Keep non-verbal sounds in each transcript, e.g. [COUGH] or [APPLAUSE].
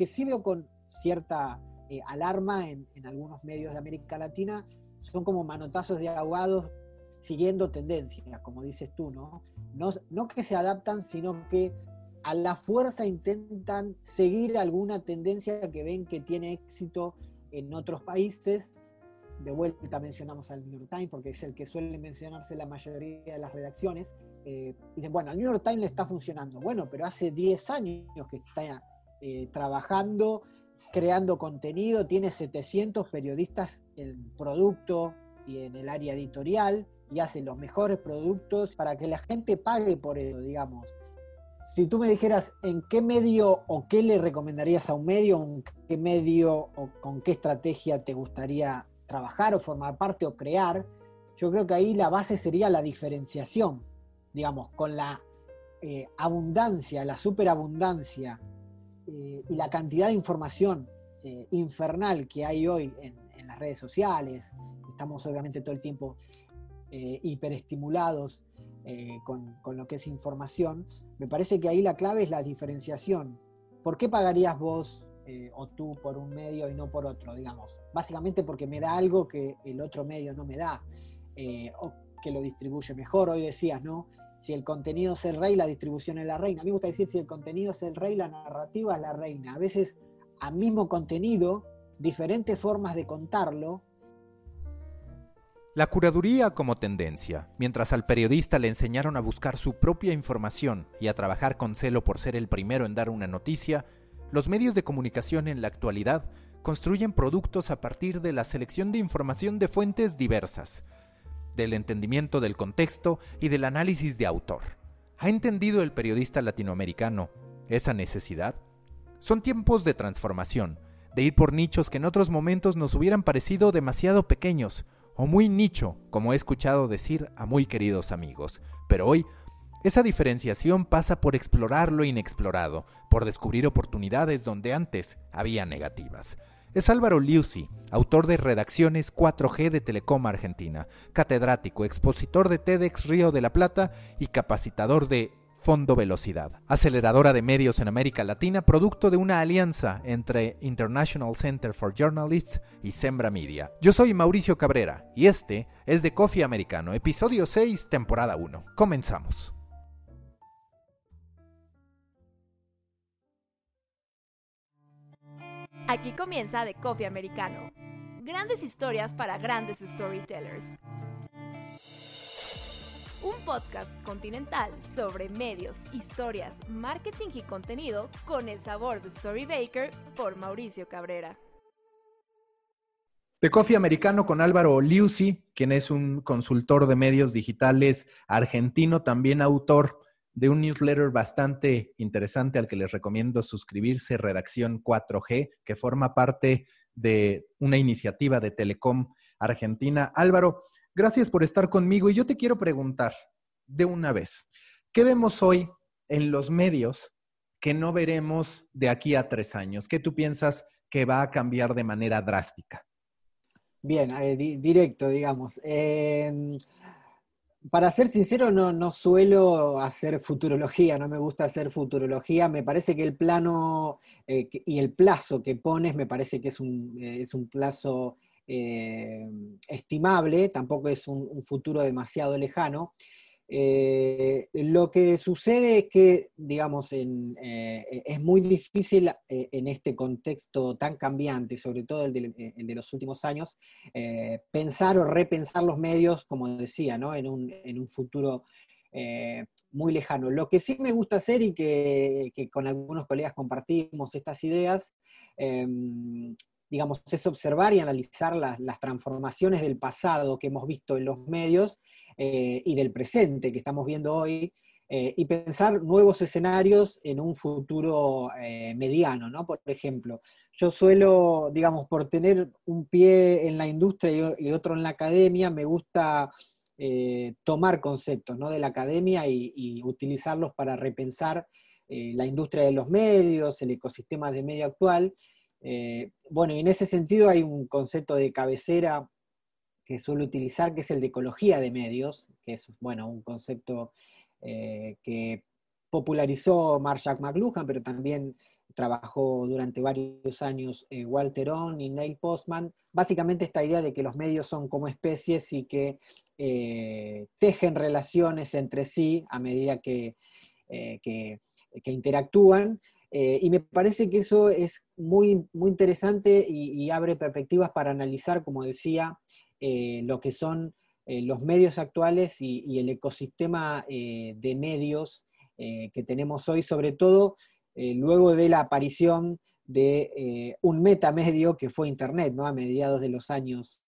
que sí veo con cierta eh, alarma en, algunos medios de América Latina son como manotazos de abogados siguiendo tendencias, como dices tú, ¿no? ¿no? No que se adaptan, sino que a la fuerza intentan seguir alguna tendencia que ven que tiene éxito en otros países. De vuelta mencionamos al New York Times porque es el que suele mencionarse la mayoría de las redacciones. Eh, dicen, bueno, al New York Times le está funcionando. Bueno, pero hace 10 años que está eh, trabajando, creando contenido, tiene 700 periodistas en producto y en el área editorial y hace los mejores productos para que la gente pague por ello, digamos. Si tú me dijeras en qué medio o qué le recomendarías a un medio, en qué medio o con qué estrategia te gustaría trabajar o formar parte o crear, yo creo que ahí la base sería la diferenciación, digamos, con la eh, abundancia, la superabundancia eh, y la cantidad de información eh, infernal que hay hoy en, las redes sociales. Estamos obviamente todo el tiempo hiperestimulados con, con lo que es información me parece que ahí la clave es la diferenciación. ¿Por qué pagarías vos eh, o tú por un medio y no por otro, digamos? Básicamente porque me da algo que el otro medio no me da, eh, o que lo distribuye mejor. Hoy decías, ¿no? Si el contenido es el rey, la distribución es la reina. A mí me gusta decir si el contenido es el rey, la narrativa es la reina. A veces, al mismo contenido, diferentes formas de contarlo la curaduría como tendencia, mientras al periodista le enseñaron a buscar su propia información y a trabajar con celo por ser el primero en dar una noticia, los medios de comunicación en la actualidad construyen productos a partir de la selección de información de fuentes diversas, del entendimiento del contexto y del análisis de autor. ¿Ha entendido el periodista latinoamericano esa necesidad? Son tiempos de transformación, de ir por nichos que en otros momentos nos hubieran parecido demasiado pequeños, o muy nicho, como he escuchado decir a muy queridos amigos. Pero hoy, esa diferenciación pasa por explorar lo inexplorado, por descubrir oportunidades donde antes había negativas. Es Álvaro Liusi, autor de Redacciones 4G de Telecom Argentina, catedrático, expositor de TEDx Río de la Plata y capacitador de Fondo Velocidad, aceleradora de medios en América Latina, producto de una alianza entre International Center for Journalists y Sembra Media. Yo soy Mauricio Cabrera y este es de Coffee Americano, episodio 6, temporada 1. Comenzamos. Aquí comienza de Coffee Americano. Grandes historias para grandes storytellers un podcast continental sobre medios, historias, marketing y contenido con el sabor de Storybaker por Mauricio Cabrera. De Coffee Americano con Álvaro Liusi, quien es un consultor de medios digitales argentino, también autor de un newsletter bastante interesante al que les recomiendo suscribirse, Redacción 4G, que forma parte de una iniciativa de Telecom Argentina. Álvaro, Gracias por estar conmigo y yo te quiero preguntar de una vez, ¿qué vemos hoy en los medios que no veremos de aquí a tres años? ¿Qué tú piensas que va a cambiar de manera drástica? Bien, eh, directo, digamos. Para ser sincero, no, suelo hacer futurología, no me gusta hacer futurología. Me parece que el plano eh, y el plazo que pones me parece que es un, eh, es un plazo eh, estimable, tampoco es un, futuro demasiado lejano. Eh, lo que sucede es que, digamos, eh, es muy difícil en este contexto tan cambiante, sobre todo el de, los últimos años, pensar o repensar los medios, como decía, en, un, futuro muy lejano. Lo que sí me gusta hacer y que con algunos colegas compartimos estas ideas, digamos, es observar y analizar las, transformaciones del pasado que hemos visto en los medios eh, y del presente que estamos viendo hoy, eh, y pensar nuevos escenarios en un futuro eh, mediano, ¿no? Por ejemplo, yo suelo, digamos, por tener un pie en la industria y, otro en la academia, me gusta tomar conceptos ¿no? de la academia y, y utilizarlos para repensar la industria de los medios, el ecosistema de medio actual, bueno, y en ese sentido hay un concepto de cabecera que suelo utilizar, que es el de ecología de medios, que es, bueno, un concepto eh, que popularizó Marshall McLuhan, pero también trabajó durante varios años eh, Walter On y Neil Postman, básicamente esta idea de que los medios son como especies y que eh, tejen relaciones entre sí a medida que, eh, interactúan. y me parece que eso es muy, muy interesante y, abre perspectivas para analizar, como decía, lo que son los medios actuales y, el ecosistema de medios que tenemos hoy, sobre todo eh, luego de la aparición de eh, un metamedio que fue Internet, ¿no? a mediados de los años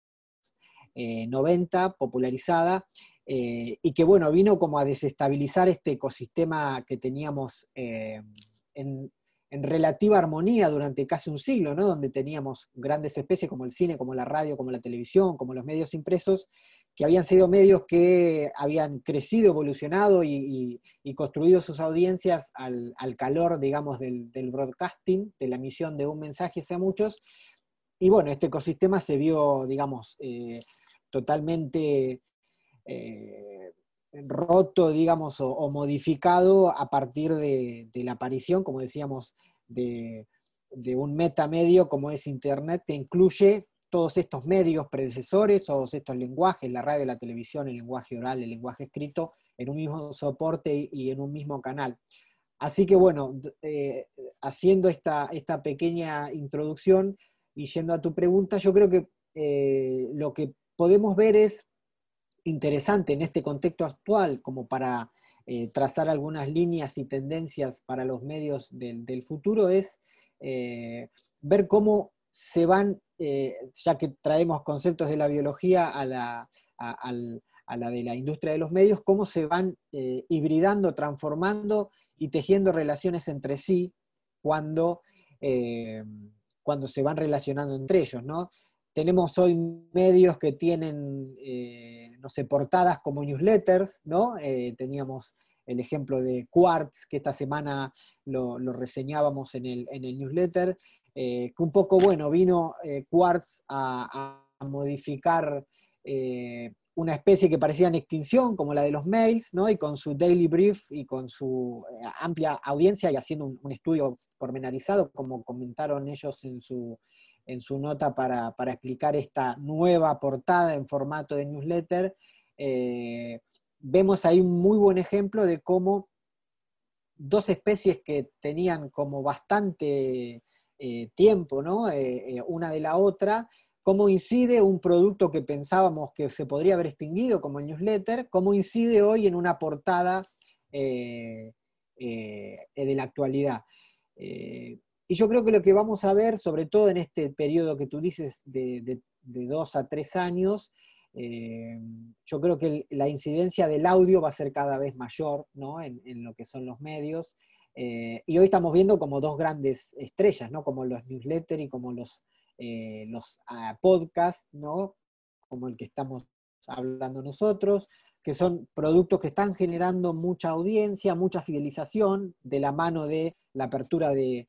90, eh, popularizada, y que bueno, vino como a desestabilizar este ecosistema que teníamos en, en, relativa armonía durante casi un siglo, ¿no? donde teníamos grandes especies como el cine, como la radio, como la televisión, como los medios impresos, que habían sido medios que habían crecido, evolucionado y, construido sus audiencias al, calor, digamos, del, broadcasting, de la emisión de un mensaje hacia muchos. Y bueno, este ecosistema se vio, digamos, eh, totalmente eh, roto, digamos, o, modificado a partir de, la aparición, como decíamos, de, de un metamedio como es Internet, que incluye todos estos medios predecesores, todos estos lenguajes, la radio, la televisión, el lenguaje oral, el lenguaje escrito, en un mismo soporte y en un mismo canal. Así que bueno, eh, haciendo esta, esta pequeña introducción y yendo a tu pregunta, yo creo que eh, lo que podemos ver es interesante en este contexto actual como para eh, trazar algunas líneas y tendencias para los medios del, futuro es ver cómo se van eh, ya que traemos conceptos de la biología a la, de la industria de los medios, cómo se van eh, hibridando, transformando y tejiendo relaciones entre sí cuando, eh, cuando se van relacionando entre ellos, ¿no? Tenemos hoy medios que tienen, no sé, portadas como newsletters, ¿no? teníamos el ejemplo de Quartz, que esta semana lo, reseñábamos en el, en el newsletter, eh, que un poco, bueno, vino eh, Quartz a, modificar eh, una especie que parecía en extinción, como la de los mails, ¿no? y con su daily brief y con su amplia audiencia y haciendo un, estudio pormenorizado, como comentaron ellos en su, en su nota para, explicar esta nueva portada en formato de newsletter, vemos ahí un muy buen ejemplo de cómo dos especies que tenían como bastante eh, tiempo, ¿no? Eh, eh, una de la otra, cómo incide un producto que pensábamos que se podría haber extinguido como el newsletter, cómo incide hoy en una portada de la actualidad. Y yo creo que lo que vamos a ver, sobre todo en este periodo que tú dices de, dos a tres años, yo creo que la incidencia del audio va a ser cada vez mayor ¿no? en, en, lo que son los medios. Eh, y hoy estamos viendo como dos grandes estrellas, ¿no? Como los newsletters y como los, eh, los ah, podcasts, ¿no? Como el que estamos hablando nosotros, que son productos que están generando mucha audiencia, mucha fidelización de la mano de la apertura de,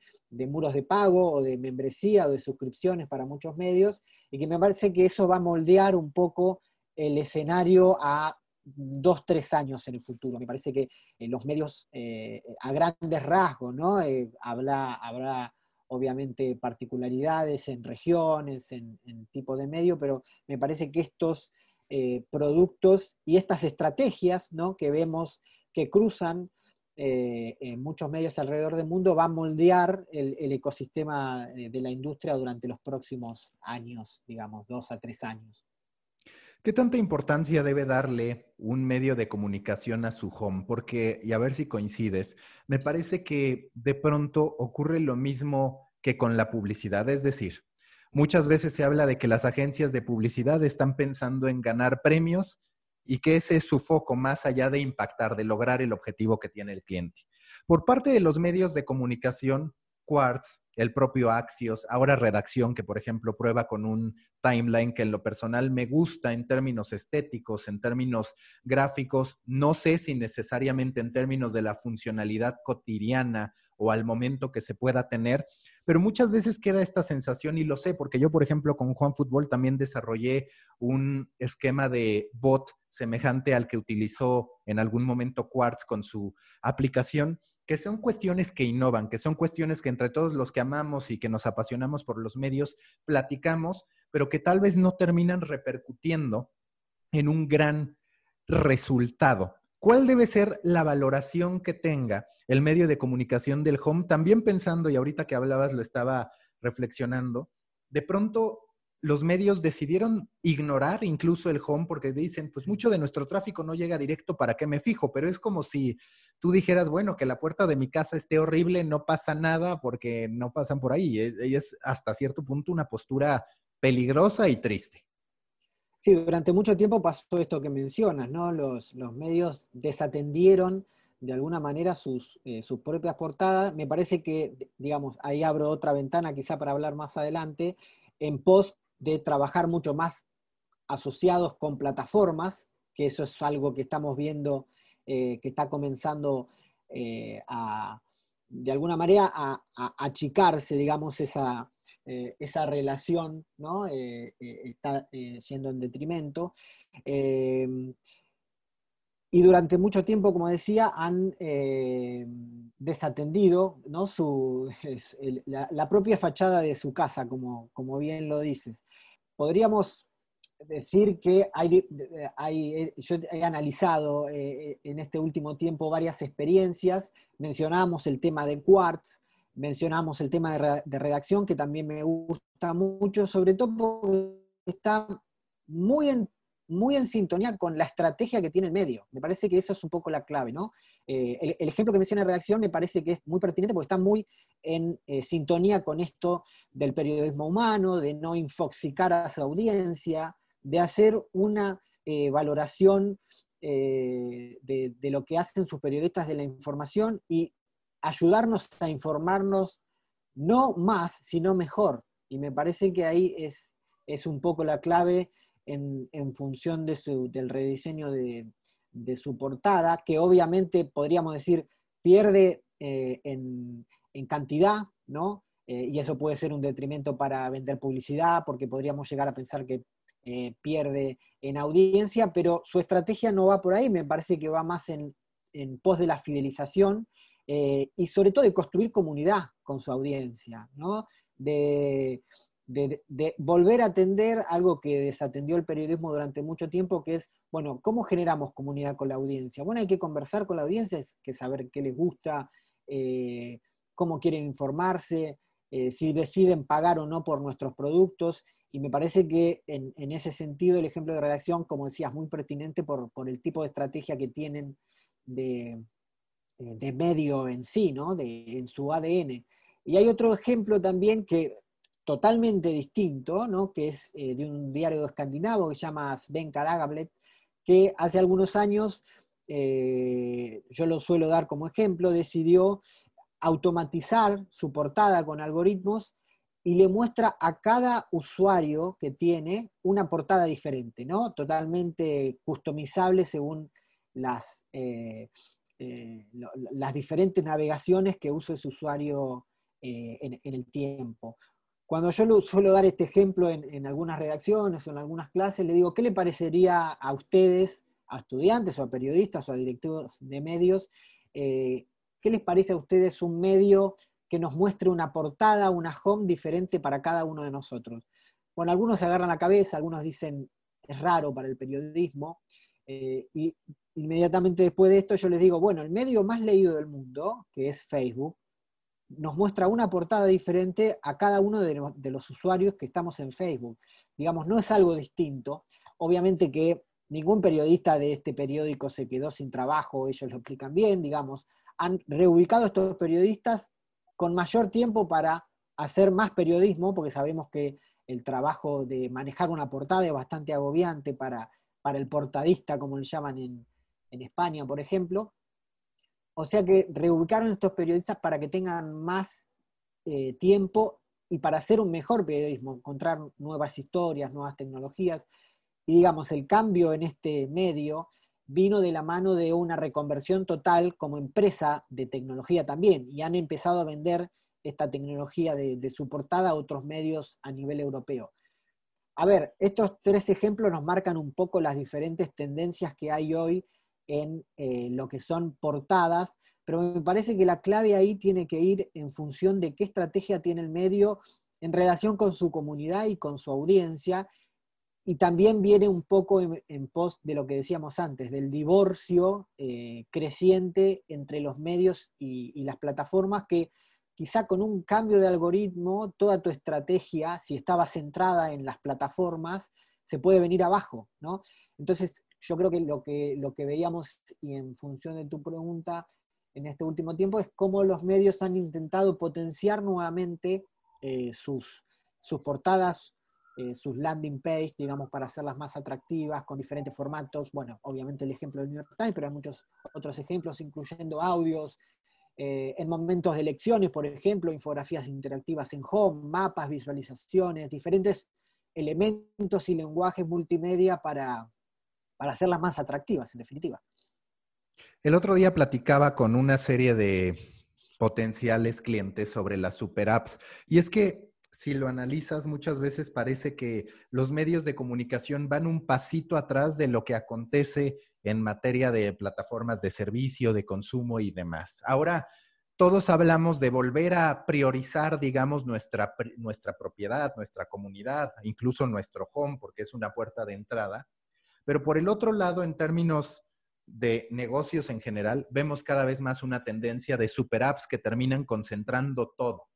muros de pago o de membresía o de suscripciones para muchos medios, y que me parece que eso va a moldear un poco el escenario a dos, tres años en el futuro. Me parece que en los medios eh, a grandes rasgos, ¿no? Eh, habrá, obviamente particularidades en regiones, en, tipo de medio, pero me parece que estos eh, productos y estas estrategias ¿no? que vemos que cruzan en muchos medios alrededor del mundo va a moldear el, el ecosistema de la industria durante los próximos años, digamos, dos a tres años. ¿Qué tanta importancia debe darle un medio de comunicación a su home? Porque, y a ver si coincides, me parece que de pronto ocurre lo mismo que con la publicidad, es decir, muchas veces se habla de que las agencias de publicidad están pensando en ganar premios y que ese es su foco más allá de impactar, de lograr el objetivo que tiene el cliente. Por parte de los medios de comunicación, Quartz, el propio Axios, ahora Redacción, que por ejemplo prueba con un timeline que en lo personal me gusta en términos estéticos, en términos gráficos, no sé si necesariamente en términos de la funcionalidad cotidiana o al momento que se pueda tener, pero muchas veces queda esta sensación y lo sé, porque yo, por ejemplo, con Juan Fútbol también desarrollé un esquema de bot semejante al que utilizó en algún momento Quartz con su aplicación, que son cuestiones que innovan, que son cuestiones que entre todos los que amamos y que nos apasionamos por los medios platicamos, pero que tal vez no terminan repercutiendo en un gran resultado. ¿Cuál debe ser la valoración que tenga el medio de comunicación del home? También pensando, y ahorita que hablabas lo estaba reflexionando, de pronto los medios decidieron ignorar incluso el home porque dicen, pues mucho de nuestro tráfico no llega directo, ¿para qué me fijo? Pero es como si tú dijeras, bueno, que la puerta de mi casa esté horrible, no pasa nada porque no pasan por ahí. Es, es hasta cierto punto una postura peligrosa y triste. Sí, durante mucho tiempo pasó esto que mencionas, ¿no? Los, medios desatendieron de alguna manera sus, eh, sus, propias portadas. Me parece que, digamos, ahí abro otra ventana quizá para hablar más adelante, en pos de trabajar mucho más asociados con plataformas, que eso es algo que estamos viendo eh, que está comenzando eh, a, de alguna manera, a achicarse, digamos, esa, eh, esa relación ¿no? Eh, eh, está siendo en detrimento. Y durante mucho tiempo, como decía, han desatendido ¿no? Su, [LAUGHS] la, propia fachada de su casa, como, como bien lo dices. Podríamos decir que hay, hay, yo he analizado en este último tiempo varias experiencias, mencionamos el tema de Quartz, mencionamos el tema de, redacción, que también me gusta mucho, sobre todo porque está muy en, muy en sintonía con la estrategia que tiene el medio. Me parece que eso es un poco la clave, ¿no? Eh, el, ejemplo que menciona redacción me parece que es muy pertinente porque está muy en eh, sintonía con esto del periodismo humano, de no infoxicar a su audiencia, de hacer una eh, valoración de, de, lo que hacen sus periodistas de la información y ayudarnos a informarnos no más, sino mejor. Y me parece que ahí es, es un poco la clave en, función de su, del rediseño de, su portada, que obviamente podríamos decir pierde eh, en, cantidad, ¿no? Eh, y eso puede ser un detrimento para vender publicidad, porque podríamos llegar a pensar que eh, pierde en audiencia, pero su estrategia no va por ahí, me parece que va más en, en pos de la fidelización eh, y sobre todo de construir comunidad con su audiencia, ¿no? de, volver a atender algo que desatendió el periodismo durante mucho tiempo, que es, bueno, ¿cómo generamos comunidad con la audiencia? Bueno, hay que conversar con la audiencia, hay que saber qué les gusta, eh, cómo quieren informarse, eh, si deciden pagar o no por nuestros productos. Y me parece que en, ese sentido el ejemplo de redacción, como decías, muy pertinente por, el tipo de estrategia que tienen de, de medio en sí, ¿no? De, en su ADN. Y hay otro ejemplo también que totalmente distinto, ¿no? que es eh, de un diario escandinavo que se llama Svenka Dagablet, que hace algunos años, eh, yo lo suelo dar como ejemplo, decidió automatizar su portada con algoritmos y le muestra a cada usuario que tiene una portada diferente, ¿no? Totalmente customizable según las, eh, las diferentes navegaciones que usa ese usuario eh, en, el tiempo. Cuando yo suelo dar este ejemplo en, algunas redacciones o en algunas clases, le digo, ¿qué le parecería a ustedes, a estudiantes o a periodistas o a directivos de medios, eh, qué les parece a ustedes un medio que nos muestre una portada, una home diferente para cada uno de nosotros? Bueno, algunos se agarran la cabeza, algunos dicen, es raro para el periodismo, y inmediatamente después de esto yo les digo, bueno, el medio más leído del mundo, que es Facebook, nos muestra una portada diferente a cada uno de, los usuarios que estamos en Facebook. Digamos, no es algo distinto. Obviamente que ningún periodista de este periódico se quedó sin trabajo, ellos lo explican bien, digamos, han reubicado a estos periodistas con mayor tiempo para hacer más periodismo, porque sabemos que el trabajo de manejar una portada es bastante agobiante para, para el portadista, como le llaman en, España, por ejemplo. O sea que reubicaron estos periodistas para que tengan más eh, tiempo y para hacer un mejor periodismo, encontrar nuevas historias, nuevas tecnologías. Y digamos, el cambio en este medio vino de la mano de una reconversión total como empresa de tecnología también, y han empezado a vender esta tecnología de, su portada a otros medios a nivel europeo. A ver, estos tres ejemplos nos marcan un poco las diferentes tendencias que hay hoy en eh, lo que son portadas, pero me parece que la clave ahí tiene que ir en función de qué estrategia tiene el medio en relación con su comunidad y con su audiencia, y también viene un poco en, pos de lo que decíamos antes, del divorcio eh, creciente entre los medios y, las plataformas, que quizá con un cambio de algoritmo, toda tu estrategia, si estaba centrada en las plataformas, se puede venir abajo, ¿no? Entonces, yo creo que lo que, lo que veíamos, y en función de tu pregunta, en este último tiempo, es cómo los medios han intentado potenciar nuevamente eh, sus, sus portadas, eh, sus landing page, digamos, para hacerlas más atractivas, con diferentes formatos. Bueno, obviamente el ejemplo del New York Times, pero hay muchos otros ejemplos, incluyendo audios, eh, en momentos de elecciones, por ejemplo, infografías interactivas en home, mapas, visualizaciones, diferentes elementos y lenguajes multimedia para, para hacerlas más atractivas, en definitiva. El otro día platicaba con una serie de potenciales clientes sobre las super apps y es que si lo analizas, muchas veces parece que los medios de comunicación van un pasito atrás de lo que acontece en materia de plataformas de servicio, de consumo y demás. Ahora, todos hablamos de volver a priorizar, digamos, nuestra, nuestra propiedad, nuestra comunidad, incluso nuestro home, porque es una puerta de entrada. Pero por el otro lado, en términos de negocios en general, vemos cada vez más una tendencia de super apps que terminan concentrando todo.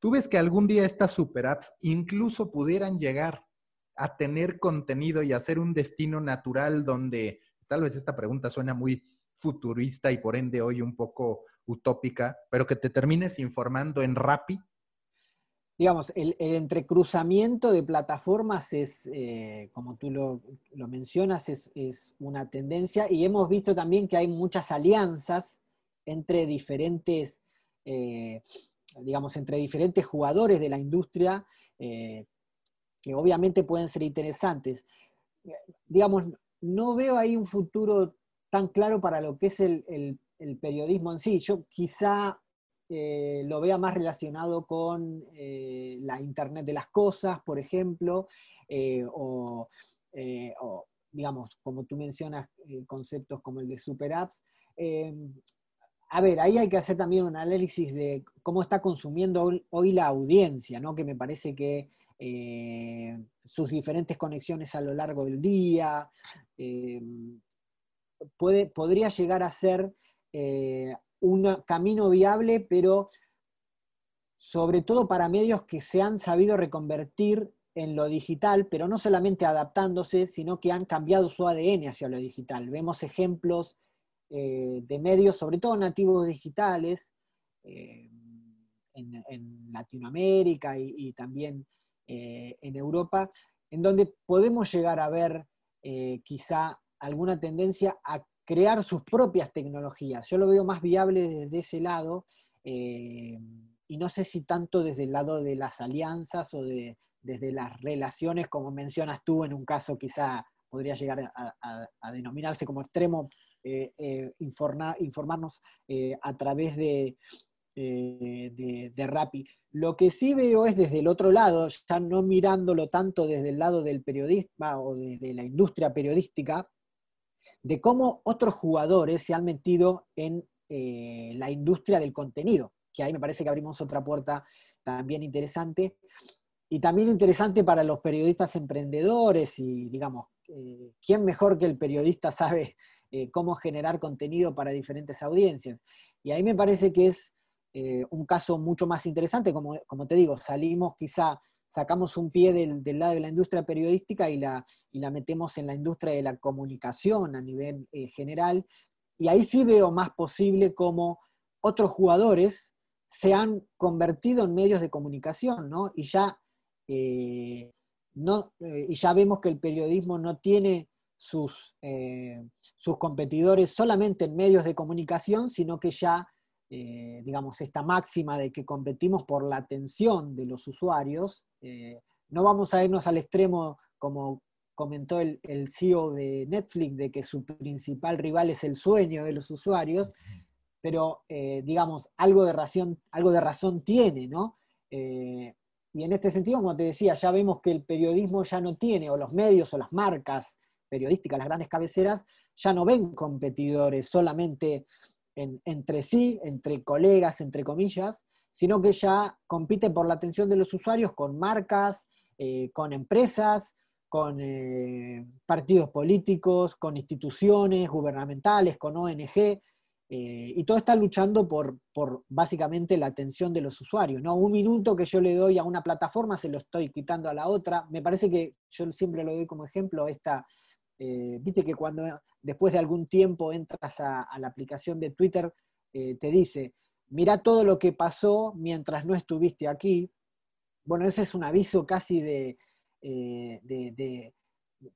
¿Tú ves que algún día estas super apps incluso pudieran llegar a tener contenido y a ser un destino natural donde tal vez esta pregunta suena muy futurista y por ende hoy un poco utópica, pero que te termines informando en Rappi? Digamos, el, entrecruzamiento de plataformas es, eh, como tú lo, mencionas, es, una tendencia y hemos visto también que hay muchas alianzas entre diferentes eh, digamos, entre diferentes jugadores de la industria, eh, que obviamente pueden ser interesantes. Digamos, no veo ahí un futuro tan claro para lo que es el, periodismo en sí. Yo quizá eh, lo vea más relacionado con eh, la Internet de las Cosas, por ejemplo, o, digamos, como tú mencionas, conceptos como el de super apps a ver, ahí hay que hacer también un análisis de cómo está consumiendo hoy, la audiencia, ¿no? Que me parece que eh, sus diferentes conexiones a lo largo del día, eh, puede, podría llegar a ser eh, un camino viable, pero sobre todo para medios que se han sabido reconvertir en lo digital, pero no solamente adaptándose, sino que han cambiado su ADN hacia lo digital. Vemos ejemplos eh, de medios, sobre todo nativos digitales, en, Latinoamérica y, también eh, en Europa, en donde podemos llegar a ver quizá alguna tendencia a crear sus propias tecnologías. Yo lo veo más viable desde ese lado y no sé si tanto desde el lado de las alianzas o de, desde las relaciones, como mencionas tú, en un caso quizá podría llegar a denominarse como extremo eh, eh, informarnos eh, a través de, de, Rappi. Lo que sí veo es desde el otro lado, ya no mirándolo tanto desde el lado del periodista o desde la industria periodística, de cómo otros jugadores se han metido en la industria del contenido, que ahí me parece que abrimos otra puerta también interesante. Y también interesante para los periodistas emprendedores y, digamos, ¿quién mejor que el periodista sabe eh, cómo generar contenido para diferentes audiencias. Y ahí me parece que es eh, un caso mucho más interesante, como, como, te digo, salimos quizá, sacamos un pie del, lado de la industria periodística y la, y la metemos en la industria de la comunicación a nivel eh, general, y ahí sí veo más posible cómo otros jugadores se han convertido en medios de comunicación, ¿no? Y ya, no, y ya vemos que el periodismo no tiene sus, eh, sus competidores solamente en medios de comunicación, sino que ya digamos, esta máxima de que competimos por la atención de los usuarios, no vamos a irnos al extremo como comentó el, CEO de Netflix, de que su principal rival es el sueño de los usuarios, pero eh, digamos, algo de, razón, algo de razón tiene, ¿no? Eh, y en este sentido, como te decía, ya vemos que el periodismo ya no tiene, o los medios o las marcas periodísticas, las grandes cabeceras, ya no ven competidores solamente entre sí, entre colegas, entre comillas, sino que ya compiten por la atención de los usuarios con marcas, eh, con empresas, con eh, partidos políticos, con instituciones gubernamentales, con ONG, eh, y todo está luchando por, por, básicamente la atención de los usuarios. ¿no? Un minuto que yo le doy a una plataforma se lo estoy quitando a la otra. Me parece que yo siempre lo doy como ejemplo, esta, eh, viste que cuando después de algún tiempo entras a, la aplicación de Twitter, te dice, mira todo lo que pasó mientras no estuviste aquí. Bueno, ese es un aviso casi de, eh, de,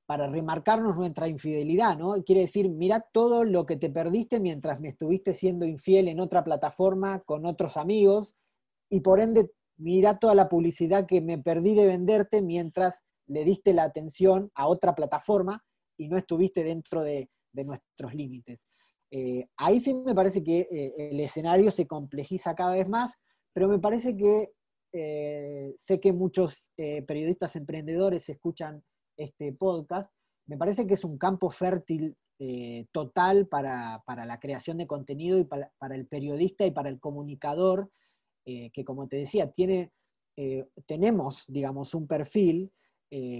para remarcarnos nuestra infidelidad, ¿no? Quiere decir, mira todo lo que te perdiste mientras me estuviste siendo infiel en otra plataforma con otros amigos y por ende, mira toda la publicidad que me perdí de venderte mientras le diste la atención a otra plataforma y no estuviste dentro de, nuestros límites. Eh, ahí sí me parece que eh, el escenario se complejiza cada vez más, pero me parece que eh, sé que muchos periodistas emprendedores escuchan este podcast. Me parece que es un campo fértil total para, la creación de contenido y para, el periodista y para el comunicador, que como te decía, tiene, tenemos, digamos, un perfil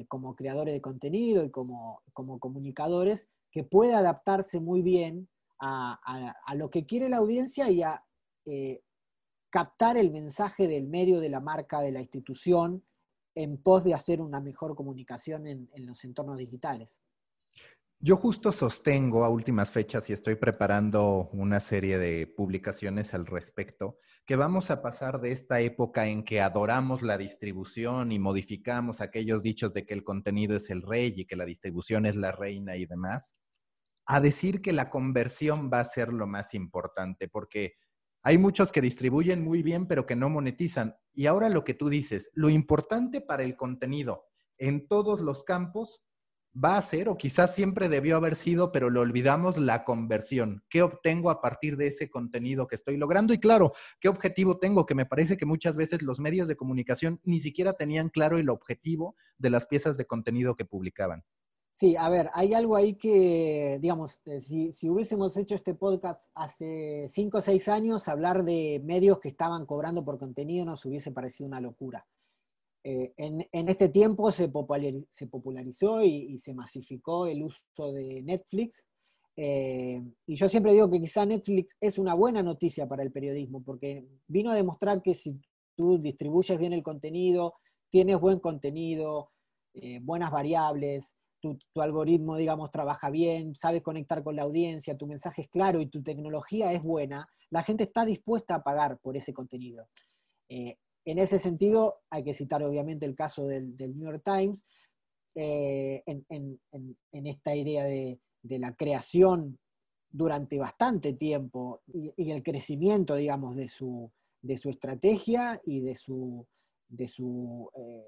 como creadores de contenido y como, como comunicadores que puede adaptarse muy bien a, a, lo que quiere la audiencia y a captar el mensaje del medio, de la marca, de la institución, en pos de hacer una mejor comunicación en, los entornos digitales. Yo justo sostengo a últimas fechas y estoy preparando una serie de publicaciones al respecto, que vamos a pasar de esta época en que adoramos la distribución y modificamos aquellos dichos de que el contenido es el rey y que la distribución es la reina y demás, a decir que la conversión va a ser lo más importante, porque hay muchos que distribuyen muy bien, pero que no monetizan. Y ahora lo que tú dices, lo importante para el contenido en todos los campos va a ser, o quizás siempre debió haber sido, pero lo olvidamos, la conversión. ¿Qué obtengo a partir de ese contenido que estoy logrando? Y claro, ¿qué objetivo tengo? Que me parece que muchas veces los medios de comunicación ni siquiera tenían claro el objetivo de las piezas de contenido que publicaban. Sí, a ver, hay algo ahí que, digamos, eh, si, hubiésemos hecho este podcast hace cinco o seis años, hablar de medios que estaban cobrando por contenido nos hubiese parecido una locura. Eh, en, este tiempo se, popularizó y, se masificó el uso de Netflix. Eh, y yo siempre digo que quizá Netflix es una buena noticia para el periodismo, porque vino a demostrar que si tú distribuyes bien el contenido, tienes buen contenido, buenas variables, tu, algoritmo, digamos, trabaja bien, sabes conectar con la audiencia, tu mensaje es claro y tu tecnología es buena, la gente está dispuesta a pagar por ese contenido. Eh, en ese sentido, hay que citar obviamente el caso del, New York Times, eh, en, esta idea de, la creación durante bastante tiempo y, el crecimiento, digamos, de su, de su estrategia y de su, de su eh,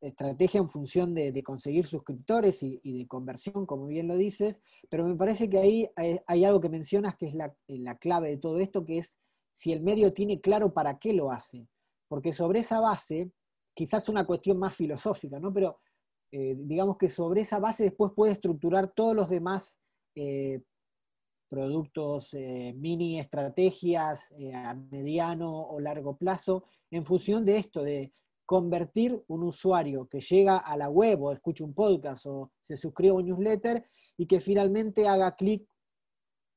estrategia en función de, conseguir suscriptores y, de conversión, como bien lo dices, pero me parece que ahí hay, algo que mencionas que es la, clave de todo esto, que es si el medio tiene claro para qué lo hace. Porque sobre esa base, quizás una cuestión más filosófica, ¿no? Pero eh, digamos que sobre esa base después puede estructurar todos los demás eh, productos, eh, mini estrategias a mediano o largo plazo, en función de esto, de convertir un usuario que llega a la web o escucha un podcast o se suscribe a un newsletter y que finalmente haga clic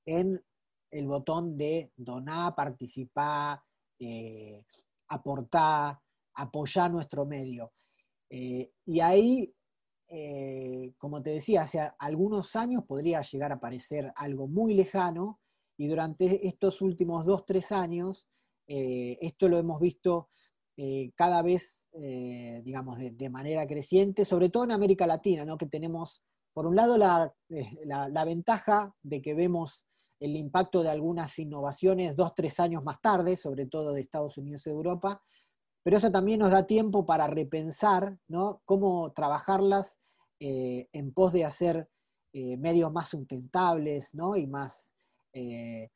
en el botón de donar, participar, aportar, apoyar nuestro medio. Eh, y ahí, eh, como te decía, hace algunos años podría llegar a parecer algo muy lejano y durante estos últimos dos, tres años, esto lo hemos visto eh, cada vez, eh, digamos, de, manera creciente, sobre todo en América Latina, ¿no? que tenemos, por un lado, la, eh, ventaja de que vemos el impacto de algunas innovaciones dos, tres años más tarde, sobre todo de Estados Unidos y Europa, pero eso también nos da tiempo para repensar ¿no? cómo trabajarlas eh, en pos de hacer eh, medios más sustentables ¿no? y más, eh,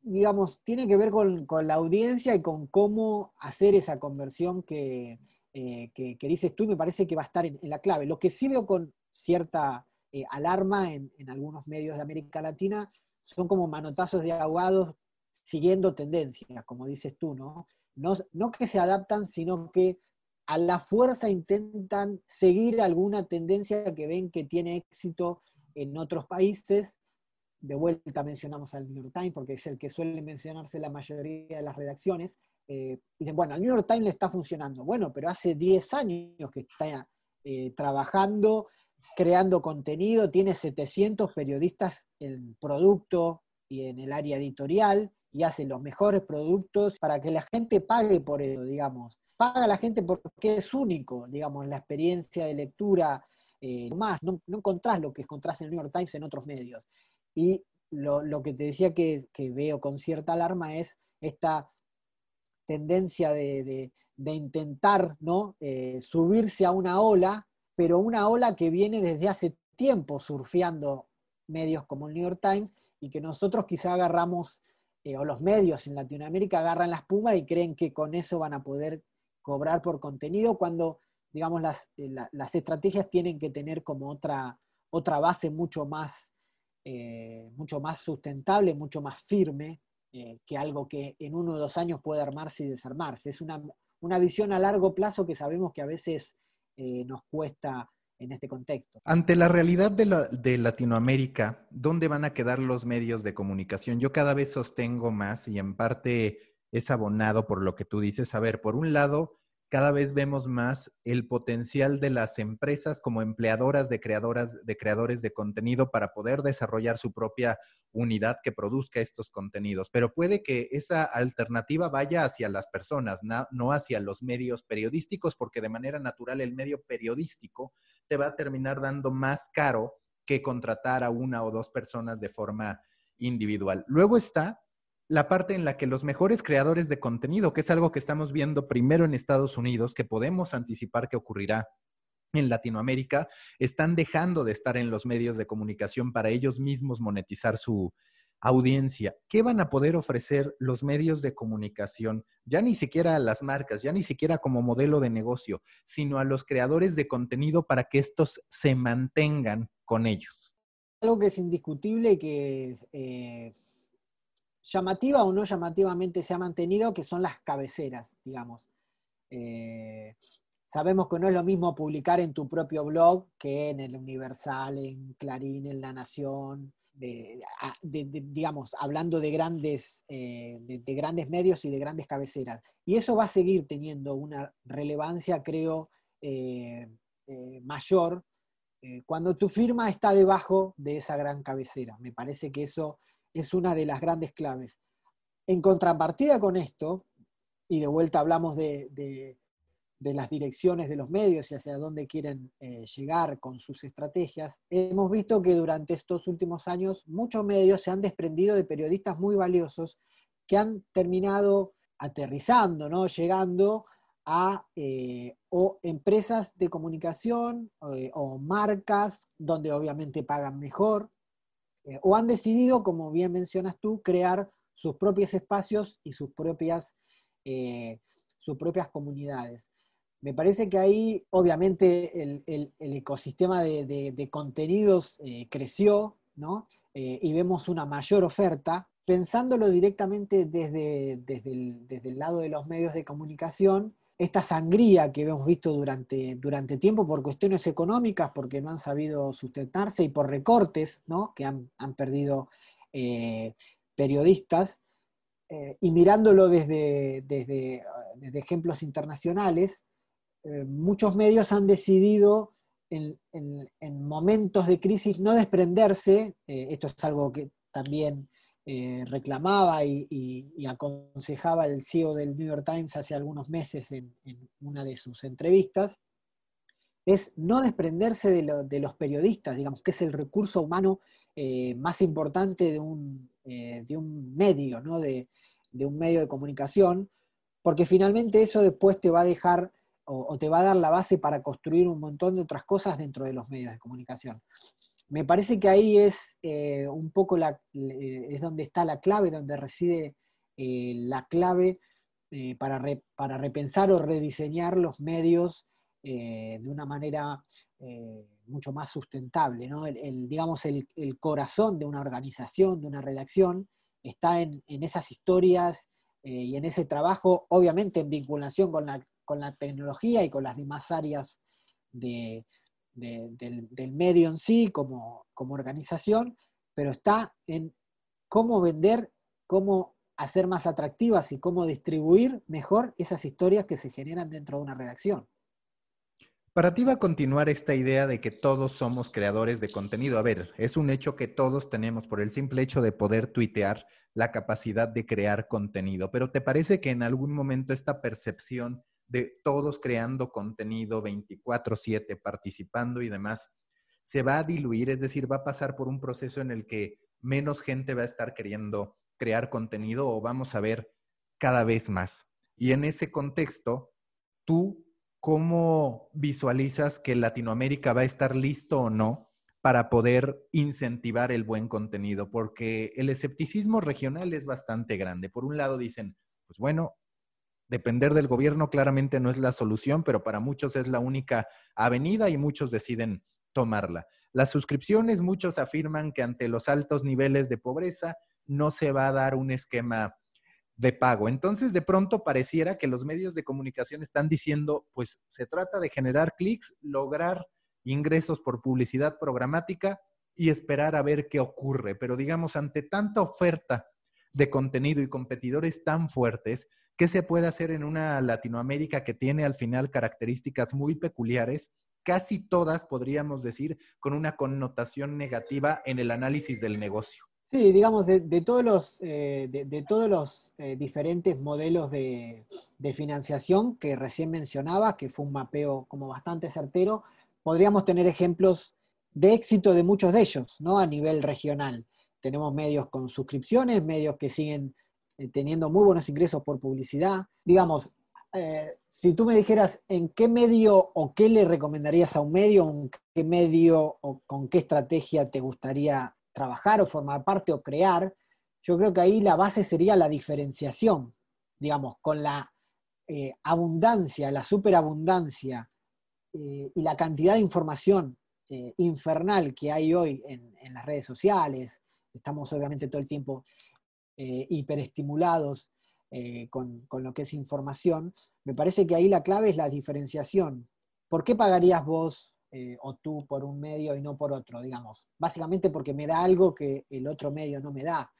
digamos, tiene que ver con, la audiencia y con cómo hacer esa conversión que, dices tú, me parece que va a estar en, la clave. Lo que sí veo con cierta alarma en, en algunos medios de América Latina son como manotazos de ahogados siguiendo tendencias, como dices tú, ¿no? no, que se adaptan, sino que a la fuerza intentan seguir alguna tendencia que ven que tiene éxito en otros países. De vuelta mencionamos al New York Times, porque es el que suele mencionarse la mayoría de las redacciones. Eh, dicen, bueno, al New York Times le está funcionando. Bueno, pero hace 10 años que está eh, trabajando, creando contenido, tiene 700 periodistas en producto y en el área editorial y hace los mejores productos para que la gente pague por eso, digamos. Paga la gente porque es único, digamos, la experiencia de lectura. Eh, más, no, no, encontrás lo que encontrás en el New York Times en otros medios. Y lo, que te decía que, veo con cierta alarma es esta tendencia de, intentar ¿no? Eh, subirse a una ola, pero una ola que viene desde hace tiempo surfeando medios como el New York Times y que nosotros quizá agarramos eh, o los medios en Latinoamérica agarran la espuma y creen que con eso van a poder cobrar por contenido cuando, digamos, las, eh, las estrategias tienen que tener como otra, otra base mucho más, eh, mucho más sustentable, mucho más firme, que algo que en uno o dos años puede armarse y desarmarse. Es una, una visión a largo plazo que sabemos que a veces nos cuesta en este contexto. Ante la realidad de, Latinoamérica, ¿dónde van a quedar los medios de comunicación? Yo cada vez sostengo más y en parte es abonado por lo que tú dices. A ver, por un lado, cada vez vemos más el potencial de las empresas como empleadoras de, creadoras, de creadores de contenido para poder desarrollar su propia unidad que produzca estos contenidos. Pero puede que esa alternativa vaya hacia las personas, no hacia los medios periodísticos, porque de manera natural el medio periodístico te va a terminar dando más caro que contratar a una o dos personas de forma individual. Luego está la parte en la que los mejores creadores de contenido, que es algo que estamos viendo primero en Estados Unidos, que podemos anticipar que ocurrirá en Latinoamérica, están dejando de estar en los medios de comunicación para ellos mismos monetizar su audiencia. ¿Qué van a poder ofrecer los medios de comunicación? Ya ni siquiera a las marcas, ya ni siquiera como modelo de negocio, sino a los creadores de contenido para que estos se mantengan con ellos. Algo que es indiscutible que... Eh, llamativa o no llamativamente se ha mantenido, que son las cabeceras, digamos. Eh, sabemos que no es lo mismo publicar en tu propio blog que en el Universal, en Clarín, en La Nación, digamos, hablando de grandes, eh, de, grandes medios y de grandes cabeceras. Y eso va a seguir teniendo una relevancia, creo, eh, mayor cuando tu firma está debajo de esa gran cabecera. Me parece que eso es una de las grandes claves. En contrapartida con esto, y de vuelta hablamos de, las direcciones de los medios y hacia dónde quieren eh, llegar con sus estrategias, hemos visto que durante estos últimos años muchos medios se han desprendido de periodistas muy valiosos que han terminado aterrizando, ¿no? llegando a eh, o empresas de comunicación eh, o marcas donde obviamente pagan mejor, eh, o han decidido, como bien mencionas tú, crear sus propios espacios y sus propias, eh, sus propias comunidades. Me parece que ahí, obviamente, el, ecosistema de, contenidos eh, creció, ¿no? y vemos una mayor oferta. Pensándolo directamente desde, desde el lado de los medios de comunicación, esta sangría que hemos visto durante, durante tiempo por cuestiones económicas, porque no han sabido sustentarse y por recortes ¿no? que han, perdido eh, periodistas, eh, y mirándolo desde, desde, ejemplos internacionales, eh, muchos medios han decidido en, momentos de crisis no desprenderse, esto es algo que también eh, reclamaba y, aconsejaba el CEO del New York Times hace algunos meses en, una de sus entrevistas, es no desprenderse de, los periodistas, digamos, que es el recurso humano eh, más importante de un, eh, de un medio, ¿no? de, un medio de comunicación, porque finalmente eso después te va a dejar o, te va a dar la base para construir un montón de otras cosas dentro de los medios de comunicación. Me parece que ahí es eh, un poco la, es donde está la clave, donde reside la clave para, para repensar o rediseñar los medios de una manera mucho más sustentable. ¿no? El, digamos, el, corazón de una organización, de una redacción, está en, esas historias eh, y en ese trabajo, obviamente en vinculación con la, con la tecnología y con las demás áreas del, medio en sí como, como organización, pero está en cómo vender, cómo hacer más atractivas y cómo distribuir mejor esas historias que se generan dentro de una redacción. Para ti va a continuar esta idea de que todos somos creadores de contenido. A ver, es un hecho que todos tenemos por el simple hecho de poder tuitear la capacidad de crear contenido, pero ¿te parece que en algún momento esta percepción de todos creando contenido 24/7, participando y demás, se va a diluir? Es decir, va a pasar por un proceso en el que menos gente va a estar queriendo crear contenido o vamos a ver cada vez más. Y en ese contexto, tú ¿cómo visualizas que Latinoamérica va a estar listo o no para poder incentivar el buen contenido? Porque el escepticismo regional es bastante grande. Por un lado dicen, pues bueno, depender del gobierno claramente no es la solución, pero para muchos es la única avenida y muchos deciden tomarla. Las suscripciones, muchos afirman que ante los altos niveles de pobreza no se va a dar un esquema de pago. Entonces, de pronto pareciera que los medios de comunicación están diciendo, pues se trata de generar clics, lograr ingresos por publicidad programática y esperar a ver qué ocurre. Pero digamos, ante tanta oferta de contenido y competidores tan fuertes, ¿qué se puede hacer en una Latinoamérica que tiene al final características muy peculiares? Casi todas, podríamos decir, con una connotación negativa en el análisis del negocio. Sí, digamos, de, todos los, eh, de, todos los eh, diferentes modelos de, financiación que recién mencionaba, que fue un mapeo como bastante certero, podríamos tener ejemplos de éxito de muchos de ellos, ¿no? A nivel regional. Tenemos medios con suscripciones, medios que siguen eh, teniendo muy buenos ingresos por publicidad. Digamos, si tú me dijeras en qué medio o qué le recomendarías a un medio, en qué medio o con qué estrategia te gustaría trabajar o formar parte o crear, yo creo que ahí la base sería la diferenciación, digamos, con la eh, abundancia, la superabundancia eh, y la cantidad de información eh, infernal que hay hoy en, las redes sociales, estamos obviamente todo el tiempo hiperestimulados con, con lo que es información, me parece que ahí la clave es la diferenciación. ¿Por qué pagarías vos eh, o tú por un medio y no por otro, digamos. Básicamente porque me da algo que el otro medio no me da,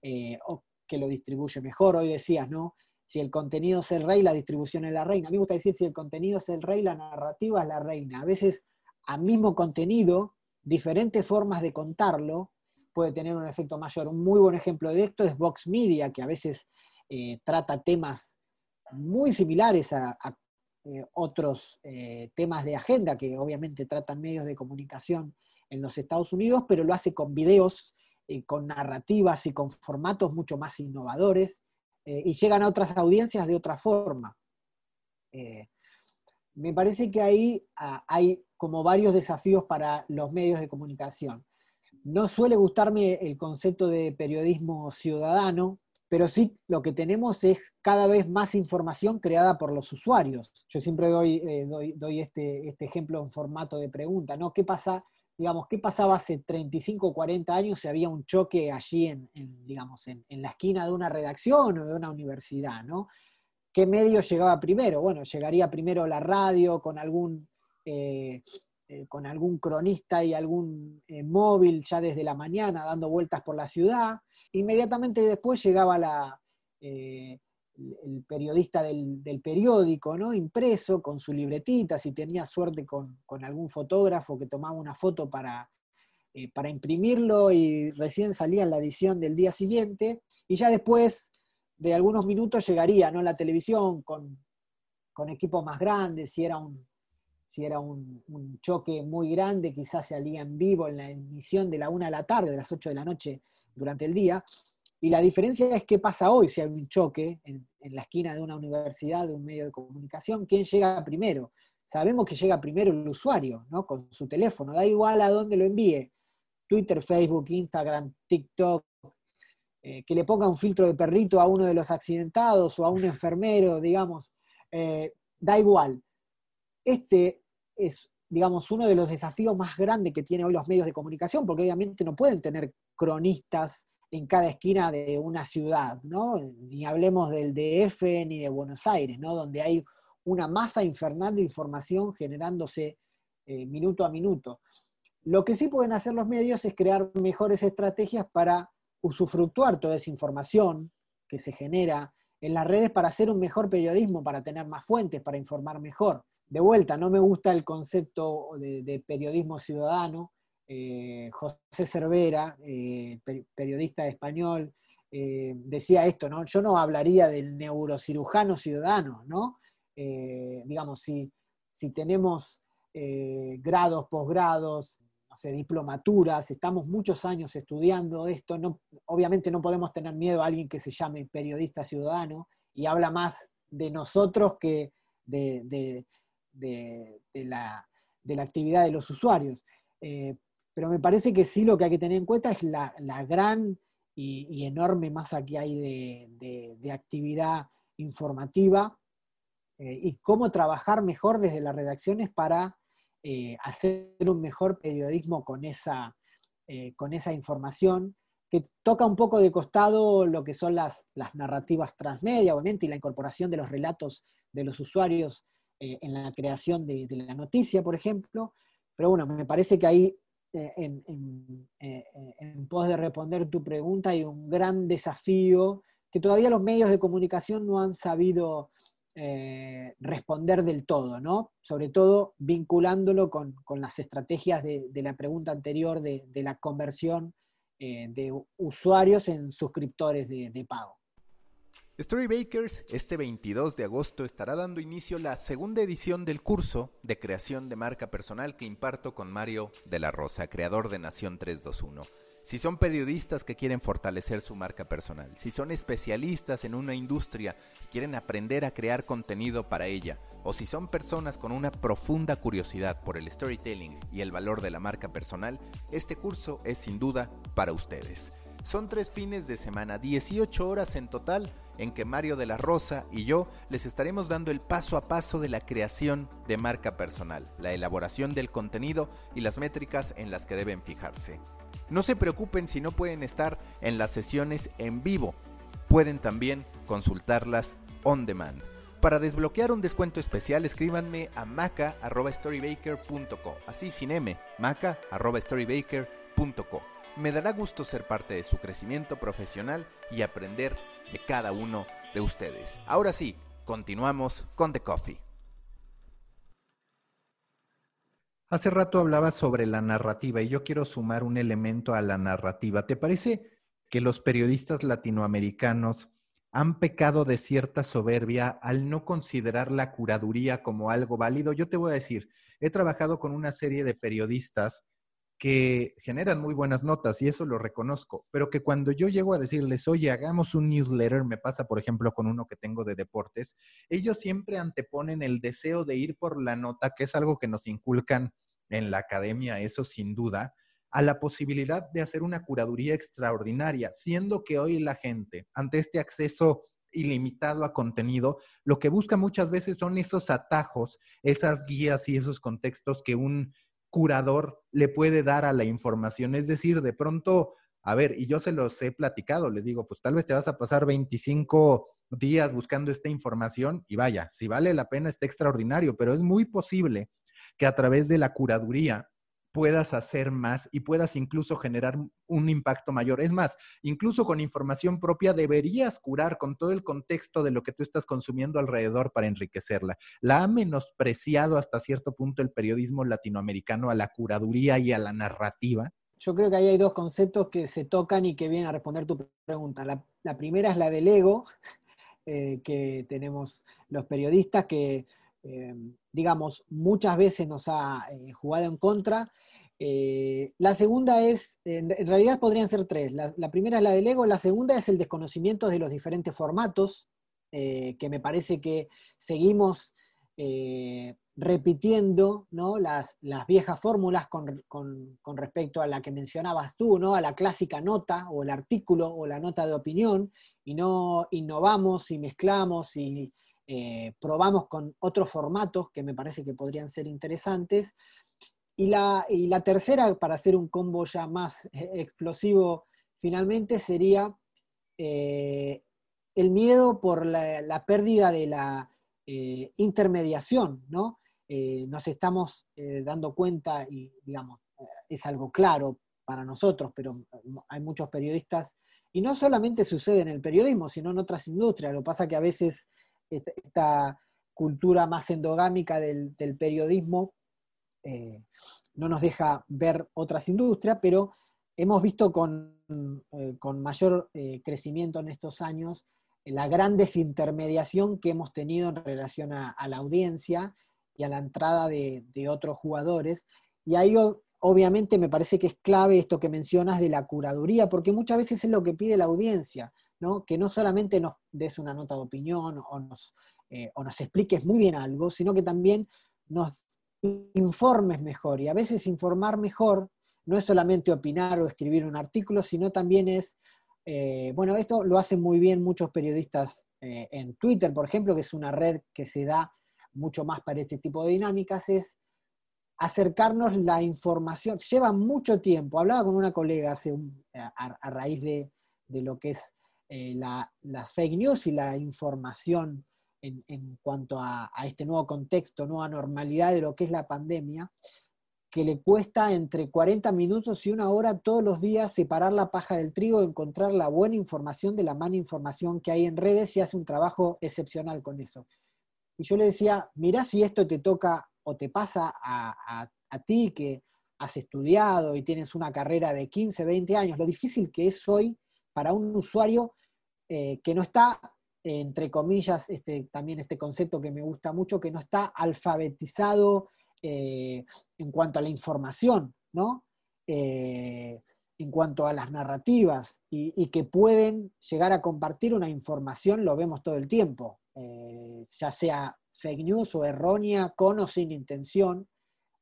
eh, o que lo distribuye mejor. Hoy decías, ¿no? Si el contenido es el rey, la distribución es la reina. A mí me gusta decir, si el contenido es el rey, la narrativa es la reina. A veces, al mismo contenido, diferentes formas de contarlo puede tener un efecto mayor. Un muy buen ejemplo de esto es Vox Media, que a veces eh, trata temas muy similares a, eh, otros eh, temas de agenda que obviamente tratan medios de comunicación en los Estados Unidos, pero lo hace con videos, con narrativas y con formatos mucho más innovadores y llegan a otras audiencias de otra forma. me parece que ahí ah, hay como varios desafíos para los medios de comunicación. No suele gustarme el concepto de periodismo ciudadano, pero sí lo que tenemos es cada vez más información creada por los usuarios. Yo siempre doy, eh, doy, este, este, ejemplo en formato de pregunta, ¿no? ¿Qué pasa, digamos, qué pasaba hace 35 o 40 años si había un choque allí en, digamos, en, la esquina de una redacción o de una universidad, ¿no? ¿Qué medio llegaba primero? Bueno, llegaría primero la radio con algún eh, eh, con algún cronista y algún eh, móvil ya desde la mañana dando vueltas por la ciudad. Inmediatamente después llegaba la, eh, el periodista del, periódico, ¿no? Impreso con su libretita, si tenía suerte con, algún fotógrafo que tomaba una foto para, para imprimirlo y recién salía en la edición del día siguiente. Y ya después de algunos minutos llegaría ¿no? la televisión con, con equipos más grandes, si era un, si era un, choque muy grande, quizás se en vivo en la emisión de la una de la tarde, de las 8 de la noche durante el día. Y la diferencia es qué pasa hoy si hay un choque en, la esquina de una universidad, de un medio de comunicación, ¿quién llega primero? Sabemos que llega primero el usuario, ¿no? Con su teléfono, da igual a dónde lo envíe. Twitter, Facebook, Instagram, TikTok, eh, que le ponga un filtro de perrito a uno de los accidentados o a un enfermero, digamos, eh, da igual. Este es, digamos, uno de los desafíos más grandes que tienen hoy los medios de comunicación, porque obviamente no pueden tener cronistas en cada esquina de una ciudad, ¿no? Ni hablemos del DF ni de Buenos Aires, ¿no? Donde hay una masa infernal de información generándose eh, minuto a minuto. Lo que sí pueden hacer los medios es crear mejores estrategias para usufructuar toda esa información que se genera en las redes para hacer un mejor periodismo, para tener más fuentes, para informar mejor. De vuelta, no me gusta el concepto de periodismo ciudadano, eh, José Cervera, eh, periodista español, eh, decía esto, ¿no? Yo no hablaría del neurocirujano ciudadano, ¿no? digamos, si, si tenemos grados, posgrados, no sé, diplomaturas, estamos muchos años estudiando esto, no, obviamente no podemos tener miedo a alguien que se llame periodista ciudadano y habla más de nosotros que de, la, actividad de los usuarios. Pero me parece que sí lo que hay que tener en cuenta es la, gran y, enorme masa que hay de, actividad informativa eh, y cómo trabajar mejor desde las redacciones para eh, hacer un mejor periodismo con esa, eh, con esa información que toca un poco de costado lo que son las, las narrativas transmedia, obviamente, y la incorporación de los relatos de los usuarios en la creación de, de, la noticia, por ejemplo. Pero bueno, me parece que ahí eh, eh, en, pos de responder tu pregunta, hay un gran desafío que todavía los medios de comunicación no han sabido eh, responder del todo, ¿no? Sobre todo vinculándolo con, las estrategias de, la pregunta anterior de, la conversión de usuarios en suscriptores de pago. Storybakers este 22 de agosto estará dando inicio la segunda edición del curso de creación de marca personal que imparto con Mario de la Rosa, creador de Nación 321. Si son periodistas que quieren fortalecer su marca personal, si son especialistas en una industria y quieren aprender a crear contenido para ella, o si son personas con una profunda curiosidad por el storytelling y el valor de la marca personal, este curso es sin duda para ustedes. Son tres fines de semana, 18 horas en total, en que Mario de la Rosa y yo les estaremos dando el paso a paso de la creación de marca personal, la elaboración del contenido y las métricas en las que deben fijarse. No se preocupen si no pueden estar en las sesiones en vivo, pueden también consultarlas on demand. Para desbloquear un descuento especial, escríbanme a maca.storybaker.co, así sin M, maca.storybaker.co. Me dará gusto ser parte de su crecimiento profesional y aprender de cada uno de ustedes. Ahora sí, continuamos con The Coffee. Hace rato hablaba sobre la narrativa y yo quiero sumar un elemento a la narrativa. ¿Te parece que los periodistas latinoamericanos han pecado de cierta soberbia al no considerar la curaduría como algo válido? Yo te voy a decir, he trabajado con una serie de periodistas que generan muy buenas notas y eso lo reconozco, pero que cuando yo llego a decirles, oye, hagamos un newsletter, me pasa por ejemplo con uno que tengo de deportes, ellos siempre anteponen el deseo de ir por la nota, que es algo que nos inculcan en la academia, eso sin duda, a la posibilidad de hacer una curaduría extraordinaria, siendo que hoy la gente, ante este acceso ilimitado a contenido, lo que busca muchas veces son esos atajos, esas guías y esos contextos que un curador le puede dar a la información. Es decir, de pronto, a ver, y yo se los he platicado, les digo, pues tal vez te vas a pasar 25 días buscando esta información y vaya, si vale la pena está extraordinario, pero es muy posible que a través de la curaduría puedas hacer más y puedas incluso generar un impacto mayor. Es más, incluso con información propia deberías curar con todo el contexto de lo que tú estás consumiendo alrededor para enriquecerla. La ha menospreciado hasta cierto punto el periodismo latinoamericano a la curaduría y a la narrativa. Yo creo que ahí hay dos conceptos que se tocan y que vienen a responder tu pregunta. La, primera es la del ego, [LAUGHS] eh, que tenemos los periodistas que eh, digamos, muchas veces nos ha eh, jugado en contra Eh, la segunda es, en, realidad podrían ser tres. La, primera es la del ego, la segunda es el desconocimiento de los diferentes formatos, eh, que me parece que seguimos repitiendo ¿no? las, las, viejas fórmulas con, con, respecto a la que mencionabas tú, ¿no? a la clásica nota o el artículo o la nota de opinión, y no innovamos y mezclamos y probamos con otros formatos que me parece que podrían ser interesantes. Y la, tercera, para hacer un combo ya más eh, explosivo, finalmente sería eh, el miedo por la, pérdida de la eh, intermediación, ¿no? nos estamos dando cuenta, y digamos, es algo claro para nosotros, pero hay muchos periodistas, y no solamente sucede en el periodismo, sino en otras industrias. Lo que pasa que a veces esta cultura más endogámica del periodismo eh, no nos deja ver otras industrias, pero hemos visto con, eh, mayor eh, crecimiento en estos años la gran desintermediación que hemos tenido en relación a, la audiencia y a la entrada de, otros jugadores. Y ahí obviamente me parece que es clave esto que mencionas de la curaduría, porque muchas veces es lo que pide la audiencia, que no solamente nos des una nota de opinión o nos, o nos expliques muy bien algo, sino que también nos informes mejor. Y a veces informar mejor no es solamente opinar o escribir un artículo, sino también es, eh, bueno, esto lo hacen muy bien muchos periodistas eh, en Twitter, por ejemplo, que es una red que se da mucho más para este tipo de dinámicas, es acercarnos la información. Lleva mucho tiempo. Hablaba con una colega hace a, raíz de, lo que es eh, las fake news y la información en, cuanto a, este nuevo contexto, nueva normalidad de lo que es la pandemia, que le cuesta entre 40 minutos y una hora todos los días separar la paja del trigo, encontrar la buena información de la mala información que hay en redes y hace un trabajo excepcional con eso. Y yo le decía, mirá si esto te toca o te pasa a, ti que has estudiado y tienes una carrera de 15, 20 años, lo difícil que es hoy para un usuario eh, que no está entre comillas, este, también este concepto que me gusta mucho, que no está alfabetizado eh, en cuanto a la información, ¿no? Eh, en cuanto a las narrativas y, que pueden llegar a compartir una información, lo vemos todo el tiempo, ya sea fake news o errónea, con o sin intención.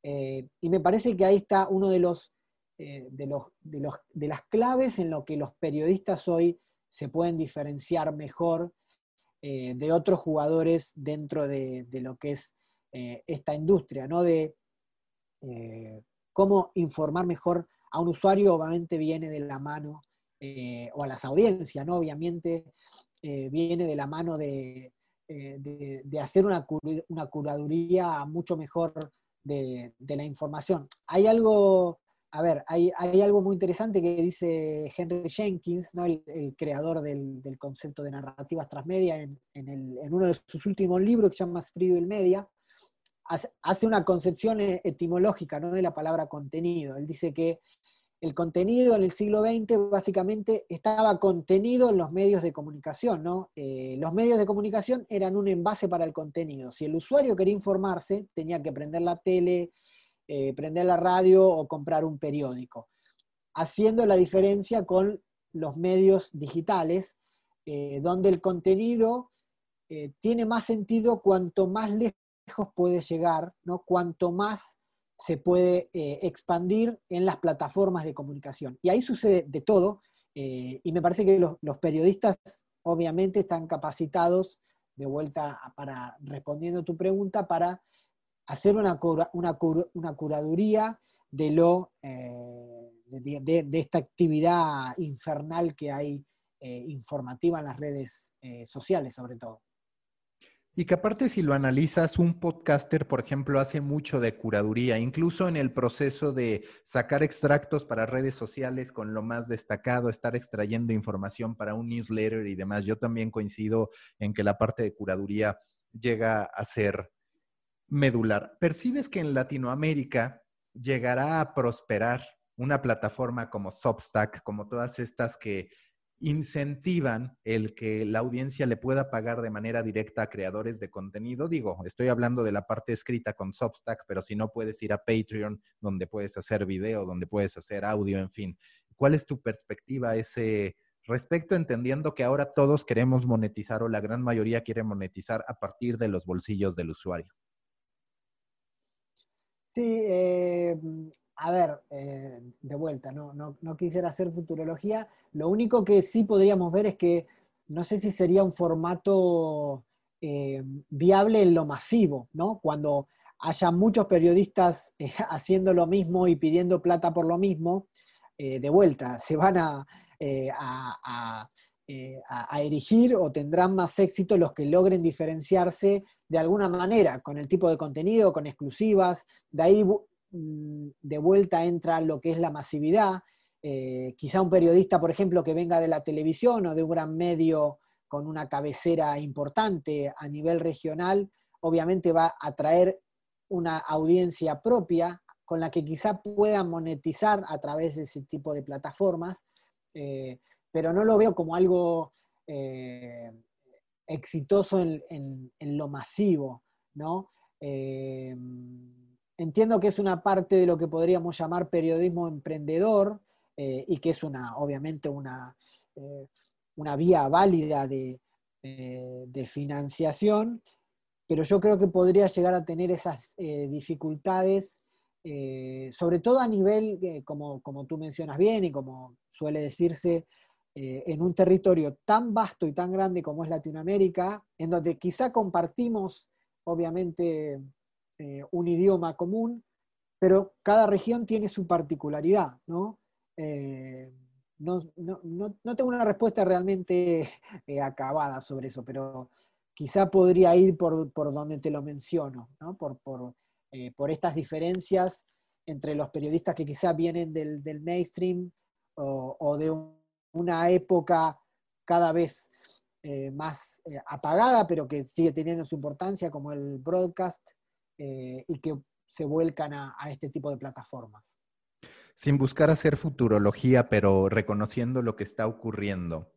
y me parece que ahí está uno de los, de, los, de, los, de las claves en lo que los periodistas hoy se pueden diferenciar mejor eh, de otros jugadores dentro de, lo que es eh, esta industria, ¿no? De eh, cómo informar mejor a un usuario, obviamente viene de la mano, o a las audiencias, ¿no? Obviamente viene de la mano de, hacer una, curaduría mucho mejor de, de, la información. Hay algo a ver, hay, algo muy interesante que dice Henry Jenkins, el, creador del, concepto de narrativas transmedia, en, en, uno de sus últimos libros que se llama Spiritual Media, hace, una concepción e, etimológica ¿no? de la palabra contenido. Él dice que el contenido en el siglo XX básicamente estaba contenido en los medios de comunicación. ¿no? Eh, los medios de comunicación eran un envase para el contenido. Si el usuario quería informarse, tenía que prender la tele, eh, prender la radio o comprar un periódico, haciendo la diferencia con los medios digitales, eh, donde el contenido eh, tiene más sentido cuanto más lejos puede llegar, ¿no? cuanto más se puede expandir en las plataformas de comunicación. Y ahí sucede de todo, y me parece que los, los periodistas obviamente están capacitados, de vuelta para respondiendo tu pregunta, para hacer una, una, curaduría de, lo, eh, de, esta actividad infernal que hay eh, informativa en las redes eh, sociales, sobre todo. Y que aparte si lo analizas, un podcaster, por ejemplo, hace mucho de curaduría, incluso en el proceso de sacar extractos para redes sociales con lo más destacado, estar extrayendo información para un newsletter y demás. Yo también coincido en que la parte de curaduría llega a ser medular. ¿Percibes que en Latinoamérica llegará a prosperar una plataforma como Substack, como todas estas que incentivan el que la audiencia le pueda pagar de manera directa a creadores de contenido. Digo, estoy hablando de la parte escrita con Substack, pero si no puedes ir a Patreon, donde puedes hacer video, donde puedes hacer audio, en fin. ¿Cuál es tu perspectiva a ese respecto, entendiendo que ahora todos queremos monetizar o la gran mayoría quiere monetizar a partir de los bolsillos del usuario? Sí, eh, a ver, eh, de vuelta, no, no, quisiera hacer futurología. Lo único que sí podríamos ver es que no sé si sería un formato eh, viable en lo masivo, ¿no? Cuando haya muchos periodistas [LAUGHS] haciendo lo mismo y pidiendo plata por lo mismo, de vuelta, se van a, erigir o tendrán más éxito los que logren diferenciarse de alguna manera con el tipo de contenido, con exclusivas. De ahí mm, de vuelta entra lo que es la masividad. Eh, quizá un periodista, por ejemplo, que venga de la televisión o de un gran medio con una cabecera importante a nivel regional, obviamente va a atraer una audiencia propia con la que quizá pueda monetizar a través de ese tipo de plataformas, eh, pero no lo veo como algo eh, exitoso en, lo masivo, ¿no? Eh, entiendo que es una parte de lo que podríamos llamar periodismo emprendedor eh, y que es una, obviamente, una, una vía válida de, financiación, pero yo creo que podría llegar a tener esas dificultades, sobre todo a nivel, como, como tú mencionas bien y como suele decirse, eh, en un territorio tan vasto y tan grande como es Latinoamérica, en donde quizá compartimos, obviamente, eh, un idioma común, pero cada región tiene su particularidad, ¿no? Eh, no, tengo una respuesta realmente acabada sobre eso, pero quizá podría ir por, donde te lo menciono, ¿no? por, por, estas diferencias entre los periodistas que quizá vienen del, mainstream o, o de un una época cada vez eh, más eh, apagada, pero que sigue teniendo su importancia, como el broadcast, eh, y que se vuelcan a, este tipo de plataformas. Sin buscar hacer futurología, pero reconociendo lo que está ocurriendo,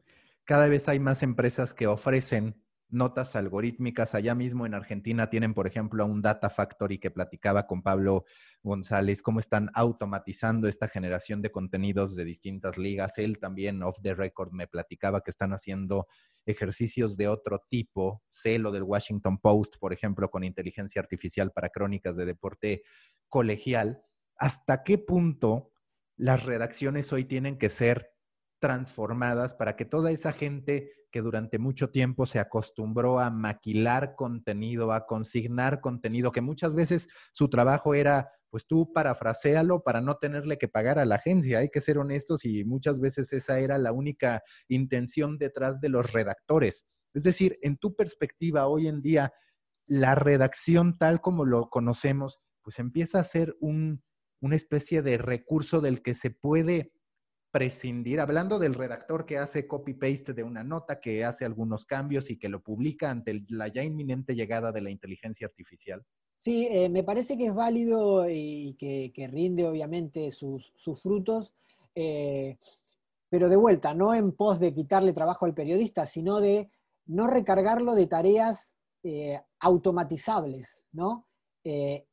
cada vez hay más empresas que ofrecen notas algorítmicas. Allá mismo en Argentina tienen, por ejemplo, un Data Factory que platicaba con Pablo González, cómo están automatizando esta generación de contenidos de distintas ligas. Él también, off the record, me platicaba que están haciendo ejercicios de otro tipo. Sé lo del Washington Post, por ejemplo, con inteligencia artificial para crónicas de deporte colegial. ¿Hasta qué punto las redacciones hoy tienen que ser transformadas para que toda esa gente que durante mucho tiempo se acostumbró a maquilar contenido, a consignar contenido, que muchas veces su trabajo era, pues tú parafrasealo para no tenerle que pagar a la agencia. Hay que ser honestos y muchas veces esa era la única intención detrás de los redactores. Es decir, en tu perspectiva hoy en día, la redacción tal como lo conocemos, pues empieza a ser un, una especie de recurso del que se puede prescindir, hablando del redactor que hace copy-paste de una nota, que hace algunos cambios y que lo publica ante la ya inminente llegada de la inteligencia artificial? Sí, eh, me parece que es válido y que, rinde obviamente sus, frutos, eh, pero de vuelta, no en pos de quitarle trabajo al periodista, sino de no recargarlo de tareas eh, automatizables, ¿no?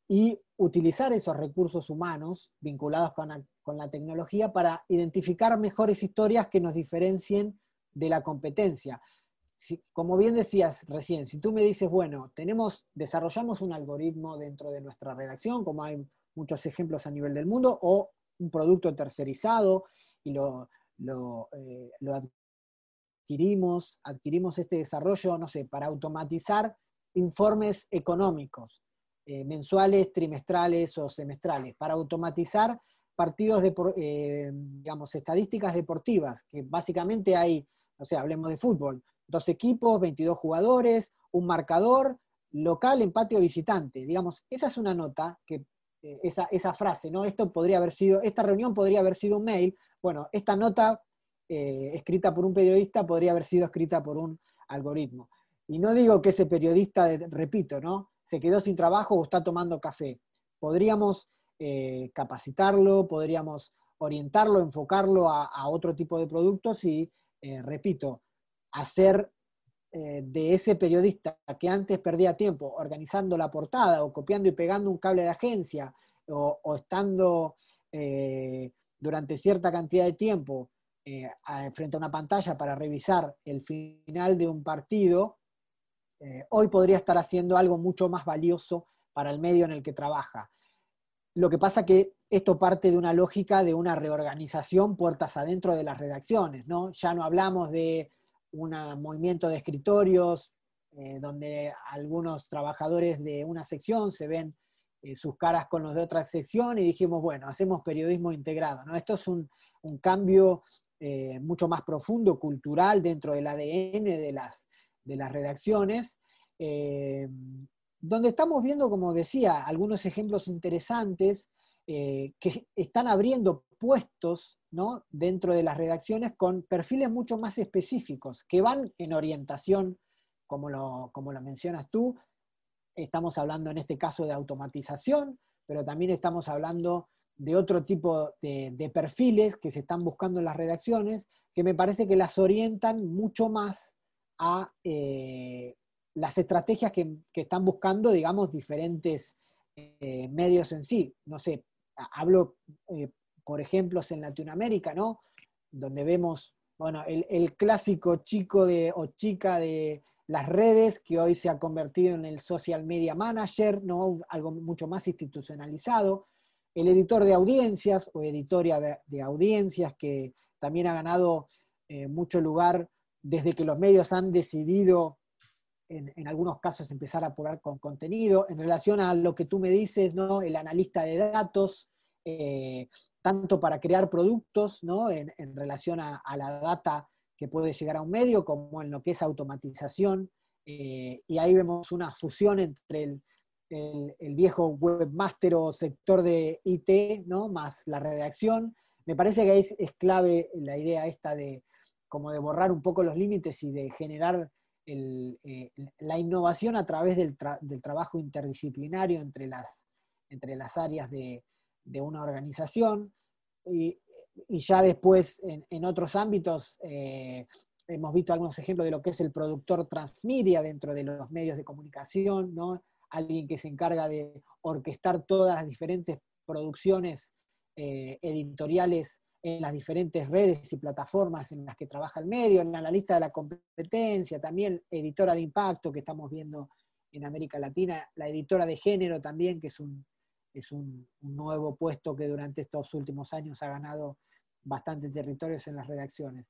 y utilizar esos recursos humanos vinculados con con la tecnología para identificar mejores historias que nos diferencien de la competencia. como bien decías recién, si tú me dices, bueno, tenemos, desarrollamos un algoritmo dentro de nuestra redacción, como hay muchos ejemplos a nivel del mundo, o un producto tercerizado y lo, lo, eh, adquirimos, adquirimos este desarrollo, no sé, para automatizar informes económicos, eh, mensuales, trimestrales o semestrales, para automatizar partidos de, eh, digamos, estadísticas deportivas, que básicamente hay, no sé, hablemos de fútbol, dos equipos, 22 jugadores, un marcador, local, empate o visitante. Digamos, esa es una nota que, eh, esa, esa, frase, ¿no? Esto podría haber sido, esta reunión podría haber sido un mail. Bueno, esta nota eh, escrita por un periodista podría haber sido escrita por un algoritmo. Y no digo que ese periodista, repito, ¿no? Se quedó sin trabajo o está tomando café. Podríamos eh, capacitarlo, podríamos orientarlo, enfocarlo a, otro tipo de productos y repito, hacer de ese periodista que antes perdía tiempo organizando la portada o copiando y pegando un cable de agencia o, estando durante cierta cantidad de tiempo frente a una pantalla para revisar el final de un partido, hoy podría estar haciendo algo mucho más valioso para el medio en el que trabaja. Lo que pasa que esto parte de una lógica de una reorganización puertas adentro de las redacciones, ¿no? Ya no hablamos de un movimiento de escritorios eh, donde algunos trabajadores de una sección se ven eh, sus caras con los de otra sección y dijimos, bueno, hacemos periodismo integrado, ¿no? Esto es un, cambio eh, mucho más profundo, cultural, dentro del ADN de las, de las redacciones, donde estamos viendo, como decía, algunos ejemplos interesantes eh, que están abriendo puestos ¿no? dentro de las redacciones con perfiles mucho más específicos, que van en orientación, como lo, como lo mencionas tú. Estamos hablando en este caso de automatización, pero también estamos hablando de otro tipo de, perfiles que se están buscando en las redacciones, que me parece que las orientan mucho más a eh, las estrategias que, están buscando, digamos, diferentes eh, medios en sí. No sé, hablo eh, por ejemplos en Latinoamérica, ¿no? Donde vemos, bueno, el, clásico chico de, o chica de las redes que hoy se ha convertido en el social media manager, ¿no? Algo mucho más institucionalizado. El editor de audiencias o editoria de, audiencias que también ha ganado eh, mucho lugar desde que los medios han decidido en, algunos casos empezar a apurar con contenido. En relación a lo que tú me dices, ¿no? el analista de datos, eh, tanto para crear productos ¿no? en, relación a, la data que puede llegar a un medio, como en lo que es automatización. Eh, y ahí vemos una fusión entre el, el, viejo webmaster o sector de IT, ¿no? más la redacción. Me parece que es, es clave la idea esta de como de borrar un poco los límites y de generar eh, la innovación a través del, trabajo interdisciplinario entre las, entre las áreas de, una organización. Y, ya después, en, otros ámbitos, eh, hemos visto algunos ejemplos de lo que es el productor transmedia dentro de los medios de comunicación, ¿no? alguien que se encarga de orquestar todas las diferentes producciones eh, editoriales en las diferentes redes y plataformas en las que trabaja el medio, en la lista de la competencia, también editora de impacto que estamos viendo en América Latina, la editora de género también, que es un, es un, nuevo puesto que durante estos últimos años ha ganado bastantes territorios en las redacciones.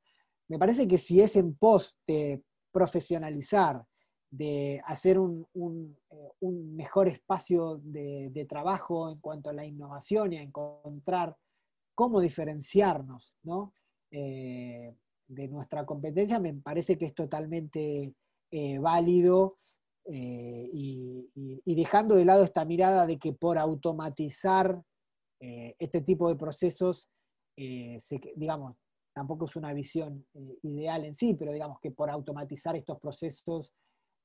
Me parece que si es en pos de profesionalizar, de hacer un, eh, mejor espacio de, de, trabajo en cuanto a la innovación y a encontrar cómo diferenciarnos eh, de nuestra competencia, me parece que es totalmente eh, válido eh, y, dejando de lado esta mirada de que por automatizar este tipo de procesos, digamos, tampoco es una visión ideal en sí, pero digamos que por automatizar estos procesos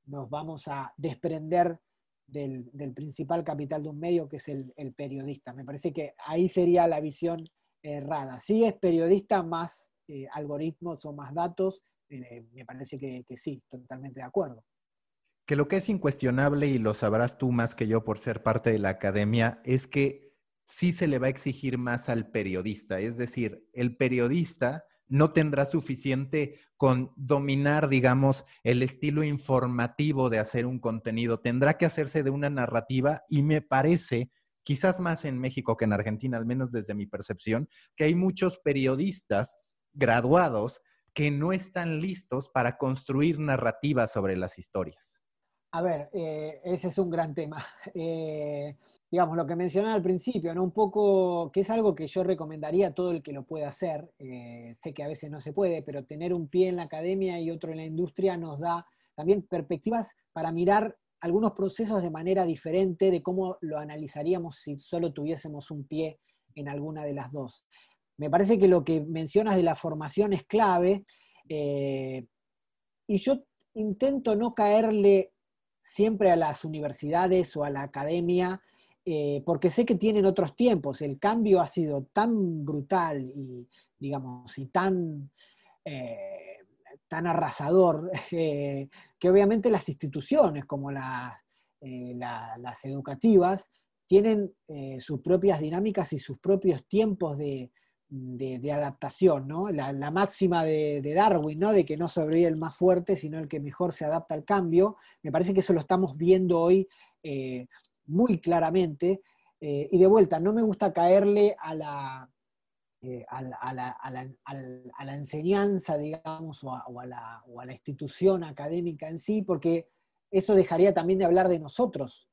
nos vamos a desprender del, principal capital de un medio, que es el, periodista. Me parece que ahí sería la visión errada. Si es periodista más eh, algoritmos o más datos, eh, me parece que, sí, totalmente de acuerdo. Que lo que es incuestionable, y lo sabrás tú más que yo por ser parte de la academia, es que sí se le va a exigir más al periodista. Es decir, el periodista no tendrá suficiente con dominar, digamos, el estilo informativo de hacer un contenido. Tendrá que hacerse de una narrativa y me parece quizás más en México que en Argentina, al menos desde mi percepción, que hay muchos periodistas graduados que no están listos para construir narrativas sobre las historias. A ver, eh, ese es un gran tema. [LAUGHS] Eh, digamos, lo que mencionaba al principio, ¿no? Un poco, que es algo que yo recomendaría a todo el que lo pueda hacer. Eh, sé que a veces no se puede, pero tener un pie en la academia y otro en la industria nos da también perspectivas para mirar algunos procesos de manera diferente de cómo lo analizaríamos si solo tuviésemos un pie en alguna de las dos. Me parece que lo que mencionas de la formación es clave eh, y yo intento no caerle siempre a las universidades o a la academia eh, porque sé que tienen otros tiempos. El cambio ha sido tan brutal y, digamos, y tan... Eh, tan arrasador, [LAUGHS] que obviamente las instituciones como las educativas tienen sus propias dinámicas y sus propios tiempos de, de, adaptación, ¿no? La, máxima de, Darwin, ¿no? De que no sobrevive el más fuerte, sino el que mejor se adapta al cambio. Me parece que eso lo estamos viendo hoy eh, muy claramente. Eh, y de vuelta, no me gusta caerle a la, eh, a, la, enseñanza, digamos, o, a, la, institución académica en sí, porque eso dejaría también de hablar de nosotros.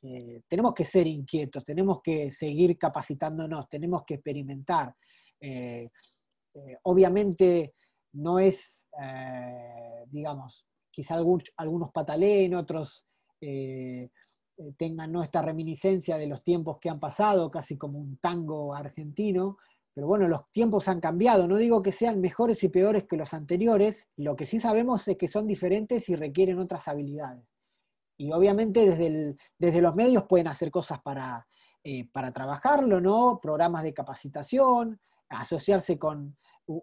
tenemos que ser inquietos, tenemos que seguir capacitándonos, tenemos que experimentar. Eh, eh, obviamente no es, eh, digamos, quizá algunos pataleen, otros tengan ¿no? esta reminiscencia de los tiempos que han pasado, casi como un tango argentino, pero bueno, los tiempos han cambiado. No digo que sean mejores y peores que los anteriores, lo que sí sabemos es que son diferentes y requieren otras habilidades. Y obviamente desde, desde los medios pueden hacer cosas para, para trabajarlo, ¿no? Programas de capacitación, asociarse con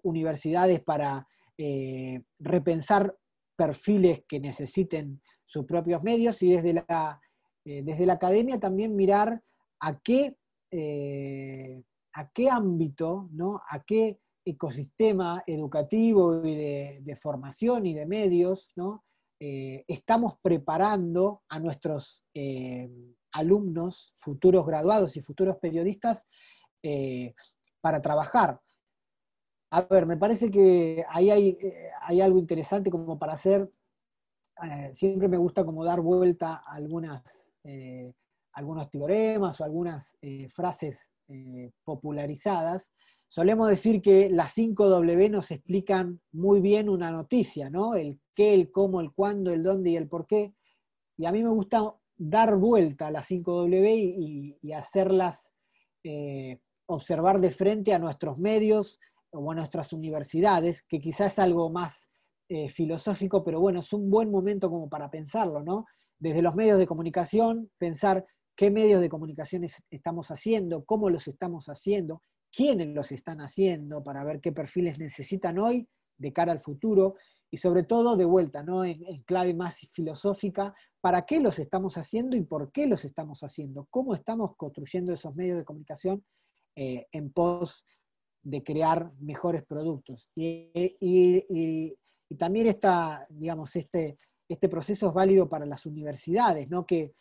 universidades para eh, repensar perfiles que necesiten sus propios medios y desde la, eh, desde la academia también mirar a qué, eh, a qué ámbito, ¿no? a qué ecosistema educativo y de, formación y de medios ¿no? estamos preparando a nuestros alumnos, futuros graduados y futuros periodistas para trabajar. A ver, me parece que ahí hay, eh, algo interesante como para hacer. Eh, siempre me gusta como dar vuelta a algunas, eh, algunos teoremas o algunas frases popularizadas. Solemos decir que las 5W nos explican muy bien una noticia, ¿no? El qué, el cómo, el cuándo, el dónde y el por qué. Y a mí me gusta dar vuelta a las 5W y, y hacerlas observar de frente a nuestros medios o a nuestras universidades, que quizás es algo más eh, filosófico, pero bueno, es un buen momento como para pensarlo, ¿no? Desde los medios de comunicación, pensar qué medios de comunicación estamos haciendo, cómo los estamos haciendo, quiénes los están haciendo, para ver qué perfiles necesitan hoy de cara al futuro, y sobre todo de vuelta, ¿no? en, clave más filosófica, para qué los estamos haciendo y por qué los estamos haciendo, cómo estamos construyendo esos medios de comunicación eh, en pos de crear mejores productos. Y, también esta, digamos, este, este proceso es válido para las universidades, ¿no? que,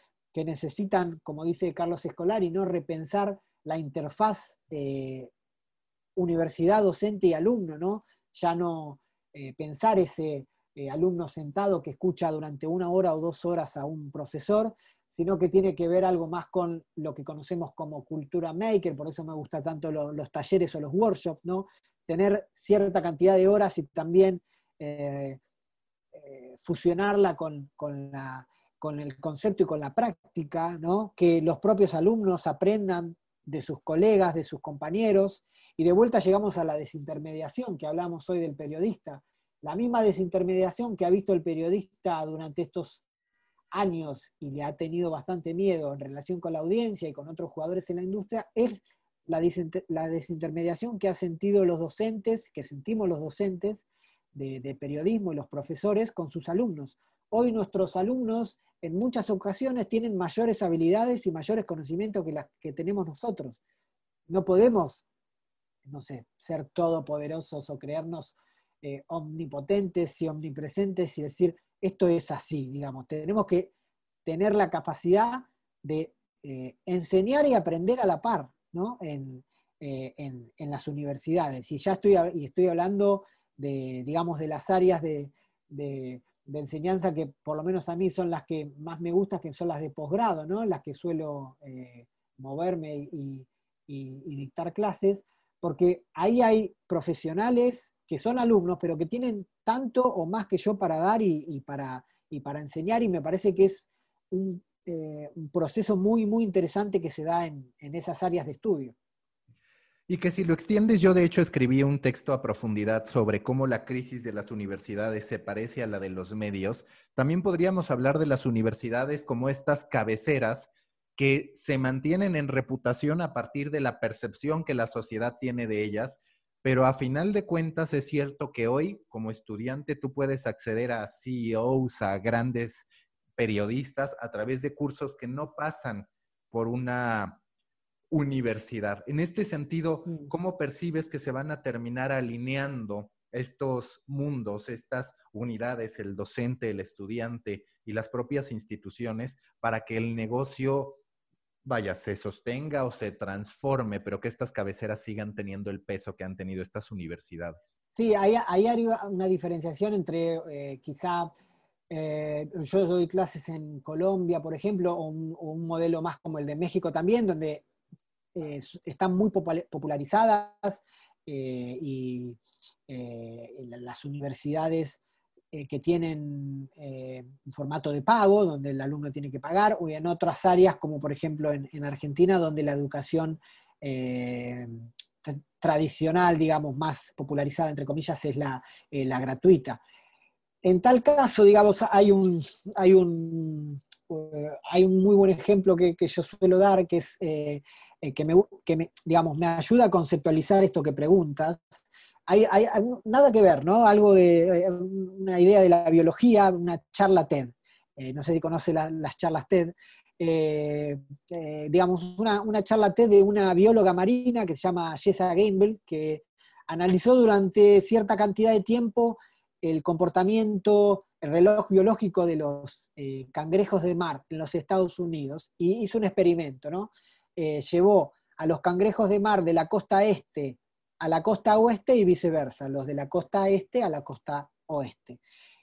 necesitan, como dice Carlos Escolari, ¿no? repensar la interfaz eh, universidad, docente y alumno, ¿no? ya no eh, pensar ese alumno sentado que escucha durante una hora o dos horas a un profesor, sino que tiene que ver algo más con lo que conocemos como cultura maker, por eso me gusta tanto los talleres o los workshops, ¿no? Tener cierta cantidad de horas y también eh, eh, fusionarla con, con, el concepto y con la práctica, ¿no? Que los propios alumnos aprendan de sus colegas, de sus compañeros, y de vuelta llegamos a la desintermediación que hablamos hoy del periodista. La misma desintermediación que ha visto el periodista durante estos años y le ha tenido bastante miedo en relación con la audiencia y con otros jugadores en la industria es la, desintermediación que han sentido los docentes, que sentimos los docentes de, periodismo y los profesores con sus alumnos. Hoy nuestros alumnos en muchas ocasiones tienen mayores habilidades y mayores conocimientos que las que tenemos nosotros. No podemos, no sé, ser todopoderosos o creernos eh, omnipotentes y omnipresentes y decir, esto es así, digamos. Tenemos que tener la capacidad de eh, enseñar y aprender a la par, ¿no? En, eh, las universidades. Y ya estoy, y estoy hablando de, digamos, de las áreas de, enseñanza que por lo menos a mí son las que más me gustan, que son las de posgrado, ¿no? Las que suelo eh, moverme y, y dictar clases, porque ahí hay profesionales que son alumnos, pero que tienen tanto o más que yo para dar y, para, para enseñar, y me parece que es eh, un, proceso muy, muy interesante que se da en, esas áreas de estudio. Y que si lo extiendes, yo de hecho escribí un texto a profundidad sobre cómo la crisis de las universidades se parece a la de los medios. También podríamos hablar de las universidades como estas cabeceras que se mantienen en reputación a partir de la percepción que la sociedad tiene de ellas pero a final de cuentas es cierto que hoy como estudiante tú puedes acceder a CEOs, a grandes periodistas a través de cursos que no pasan por una universidad. En este sentido, mm. ¿cómo percibes que se van a terminar alineando estos mundos, estas unidades, el docente, el estudiante y las propias instituciones para que el negocio vaya, se sostenga o se transforme, pero que estas cabeceras sigan teniendo el peso que han tenido estas universidades. Sí, ahí, hay una diferenciación entre eh, quizá eh, yo doy clases en Colombia, por ejemplo, o un, modelo más como el de México también, donde eh, están muy popularizadas y las universidades eh, que tienen eh, formato de pago, donde el alumno tiene que pagar, o en otras áreas, como por ejemplo en, Argentina, donde la educación eh, tradicional, digamos, más popularizada, entre comillas, es la, gratuita. En tal caso, digamos, hay un, hay un, hay un muy buen ejemplo que, yo suelo dar, que es que, me, que digamos, me ayuda a conceptualizar esto que preguntas, hay, nada que ver, ¿no? Algo de eh, una idea de la biología, una charla TED. Eh, no sé si conoce las charlas TED. Eh, digamos, una, charla TED de una bióloga marina que se llama Jessa Gamble, que analizó durante cierta cantidad de tiempo el comportamiento, el reloj biológico de los cangrejos de mar en los Estados Unidos y hizo un experimento, ¿no? Llevó a los cangrejos de mar de la costa este a la costa oeste y viceversa, los de la costa este a la costa oeste.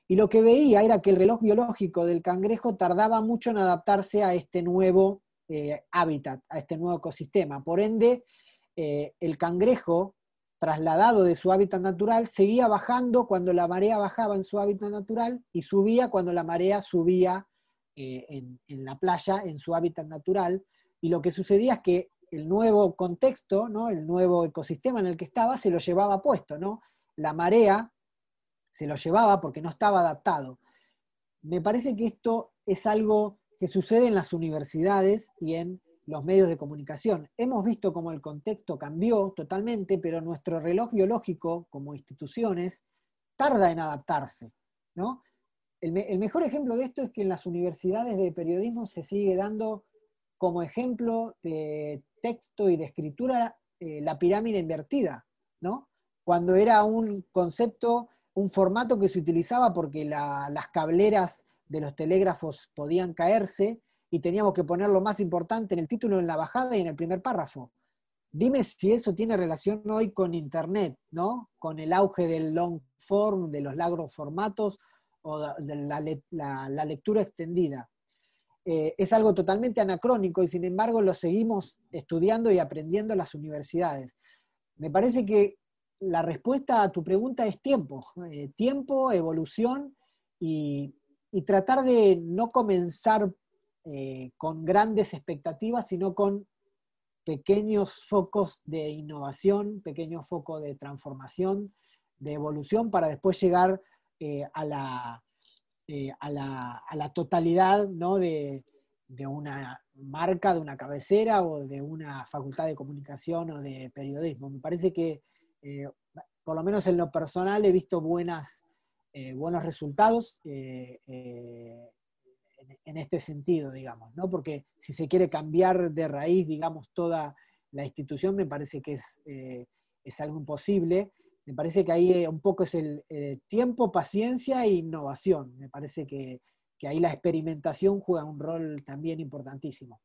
Y lo que veía era que el reloj biológico del cangrejo tardaba mucho en adaptarse a este nuevo eh, hábitat, a este nuevo ecosistema. Por ende, eh, el cangrejo, trasladado de su hábitat natural, seguía bajando cuando la marea bajaba en su hábitat natural y subía cuando la marea subía eh, en la playa, en su hábitat natural. Y lo que sucedía es que el nuevo contexto, ¿no? el nuevo ecosistema en el que estaba, se lo llevaba puesto. ¿no? La marea se lo llevaba porque no estaba adaptado. Me parece que esto es algo que sucede en las universidades y en los medios de comunicación. Hemos visto cómo el contexto cambió totalmente, pero nuestro reloj biológico como instituciones tarda en adaptarse. ¿no? El, el mejor ejemplo de esto es que en las universidades de periodismo se sigue dando como ejemplo de texto y de escritura eh, la pirámide invertida, ¿no? Cuando era un concepto, un formato que se utilizaba porque las cableras de los telégrafos podían caerse y teníamos que poner lo más importante en el título, en la bajada y en el primer párrafo. Dime si eso tiene relación hoy con Internet, ¿no? Con el auge del long form, de los largos formatos o de la lectura extendida. Eh, es algo totalmente anacrónico y sin embargo lo seguimos estudiando y aprendiendo en las universidades. Me parece que la respuesta a tu pregunta es tiempo, eh, tiempo, evolución y, tratar de no comenzar eh, con grandes expectativas, sino con pequeños focos de innovación, pequeños focos de transformación, de evolución, para después llegar a la, eh, a, la, totalidad ¿no? de, una marca, de una cabecera o de una facultad de comunicación o de periodismo. Me parece que, eh, por lo menos en lo personal, he visto buenas, eh, buenos resultados en, este sentido, digamos, ¿no? porque si se quiere cambiar de raíz, digamos, toda la institución, me parece que es, es algo imposible me parece que ahí eh, un poco es el eh, tiempo, paciencia e innovación. Me parece que, ahí la experimentación juega un rol también importantísimo.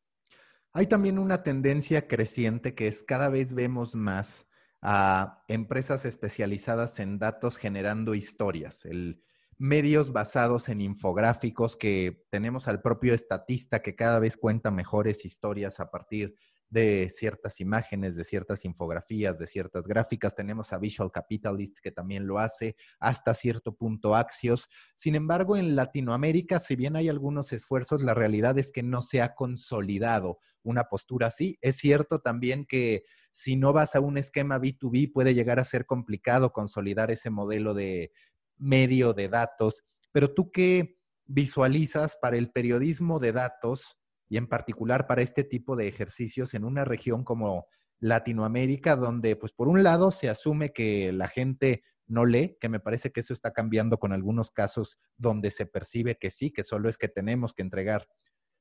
Hay también una tendencia creciente que es cada vez vemos más a empresas especializadas en datos generando historias, el, medios basados en infográficos que tenemos al propio estatista que cada vez cuenta mejores historias a partir de ciertas imágenes, de ciertas infografías, de ciertas gráficas. Tenemos a Visual Capitalist que también lo hace, hasta cierto punto Axios. Sin embargo, en Latinoamérica, si bien hay algunos esfuerzos, la realidad es que no se ha consolidado una postura así. Es cierto también que si no vas a un esquema B2B, puede llegar a ser complicado consolidar ese modelo de medio de datos. Pero tú qué visualizas para el periodismo de datos? Y en particular para este tipo de ejercicios en una región como Latinoamérica, donde pues por un lado se asume que la gente no lee, que me parece que eso está cambiando con algunos casos donde se percibe que sí, que solo es que tenemos que entregar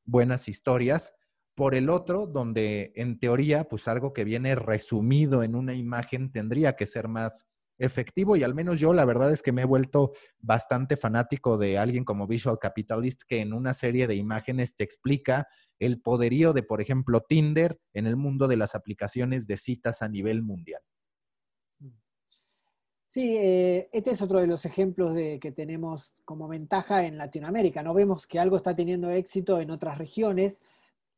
buenas historias. Por el otro, donde en teoría, pues algo que viene resumido en una imagen tendría que ser más efectivo y al menos yo la verdad es que me he vuelto bastante fanático de alguien como Visual Capitalist que en una serie de imágenes te explica el poderío de, por ejemplo, Tinder en el mundo de las aplicaciones de citas a nivel mundial. Sí, eh, este es otro de los ejemplos de que tenemos como ventaja en Latinoamérica. No vemos que algo está teniendo éxito en otras regiones,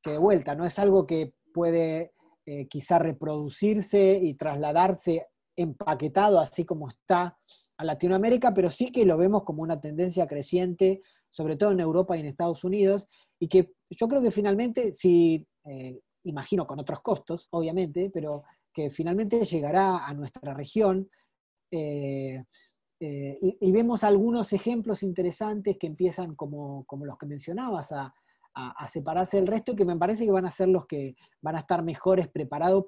que de vuelta no es algo que puede eh, quizá reproducirse y trasladarse empaquetado así como está a Latinoamérica, pero sí que lo vemos como una tendencia creciente, sobre todo en Europa y en Estados Unidos, y que yo creo que finalmente, si, eh, imagino con otros costos, obviamente, pero que finalmente llegará a nuestra región eh, eh, y, vemos algunos ejemplos interesantes que empiezan como, los que mencionabas a, separarse del resto, que me parece que van a ser los que van a estar mejores preparados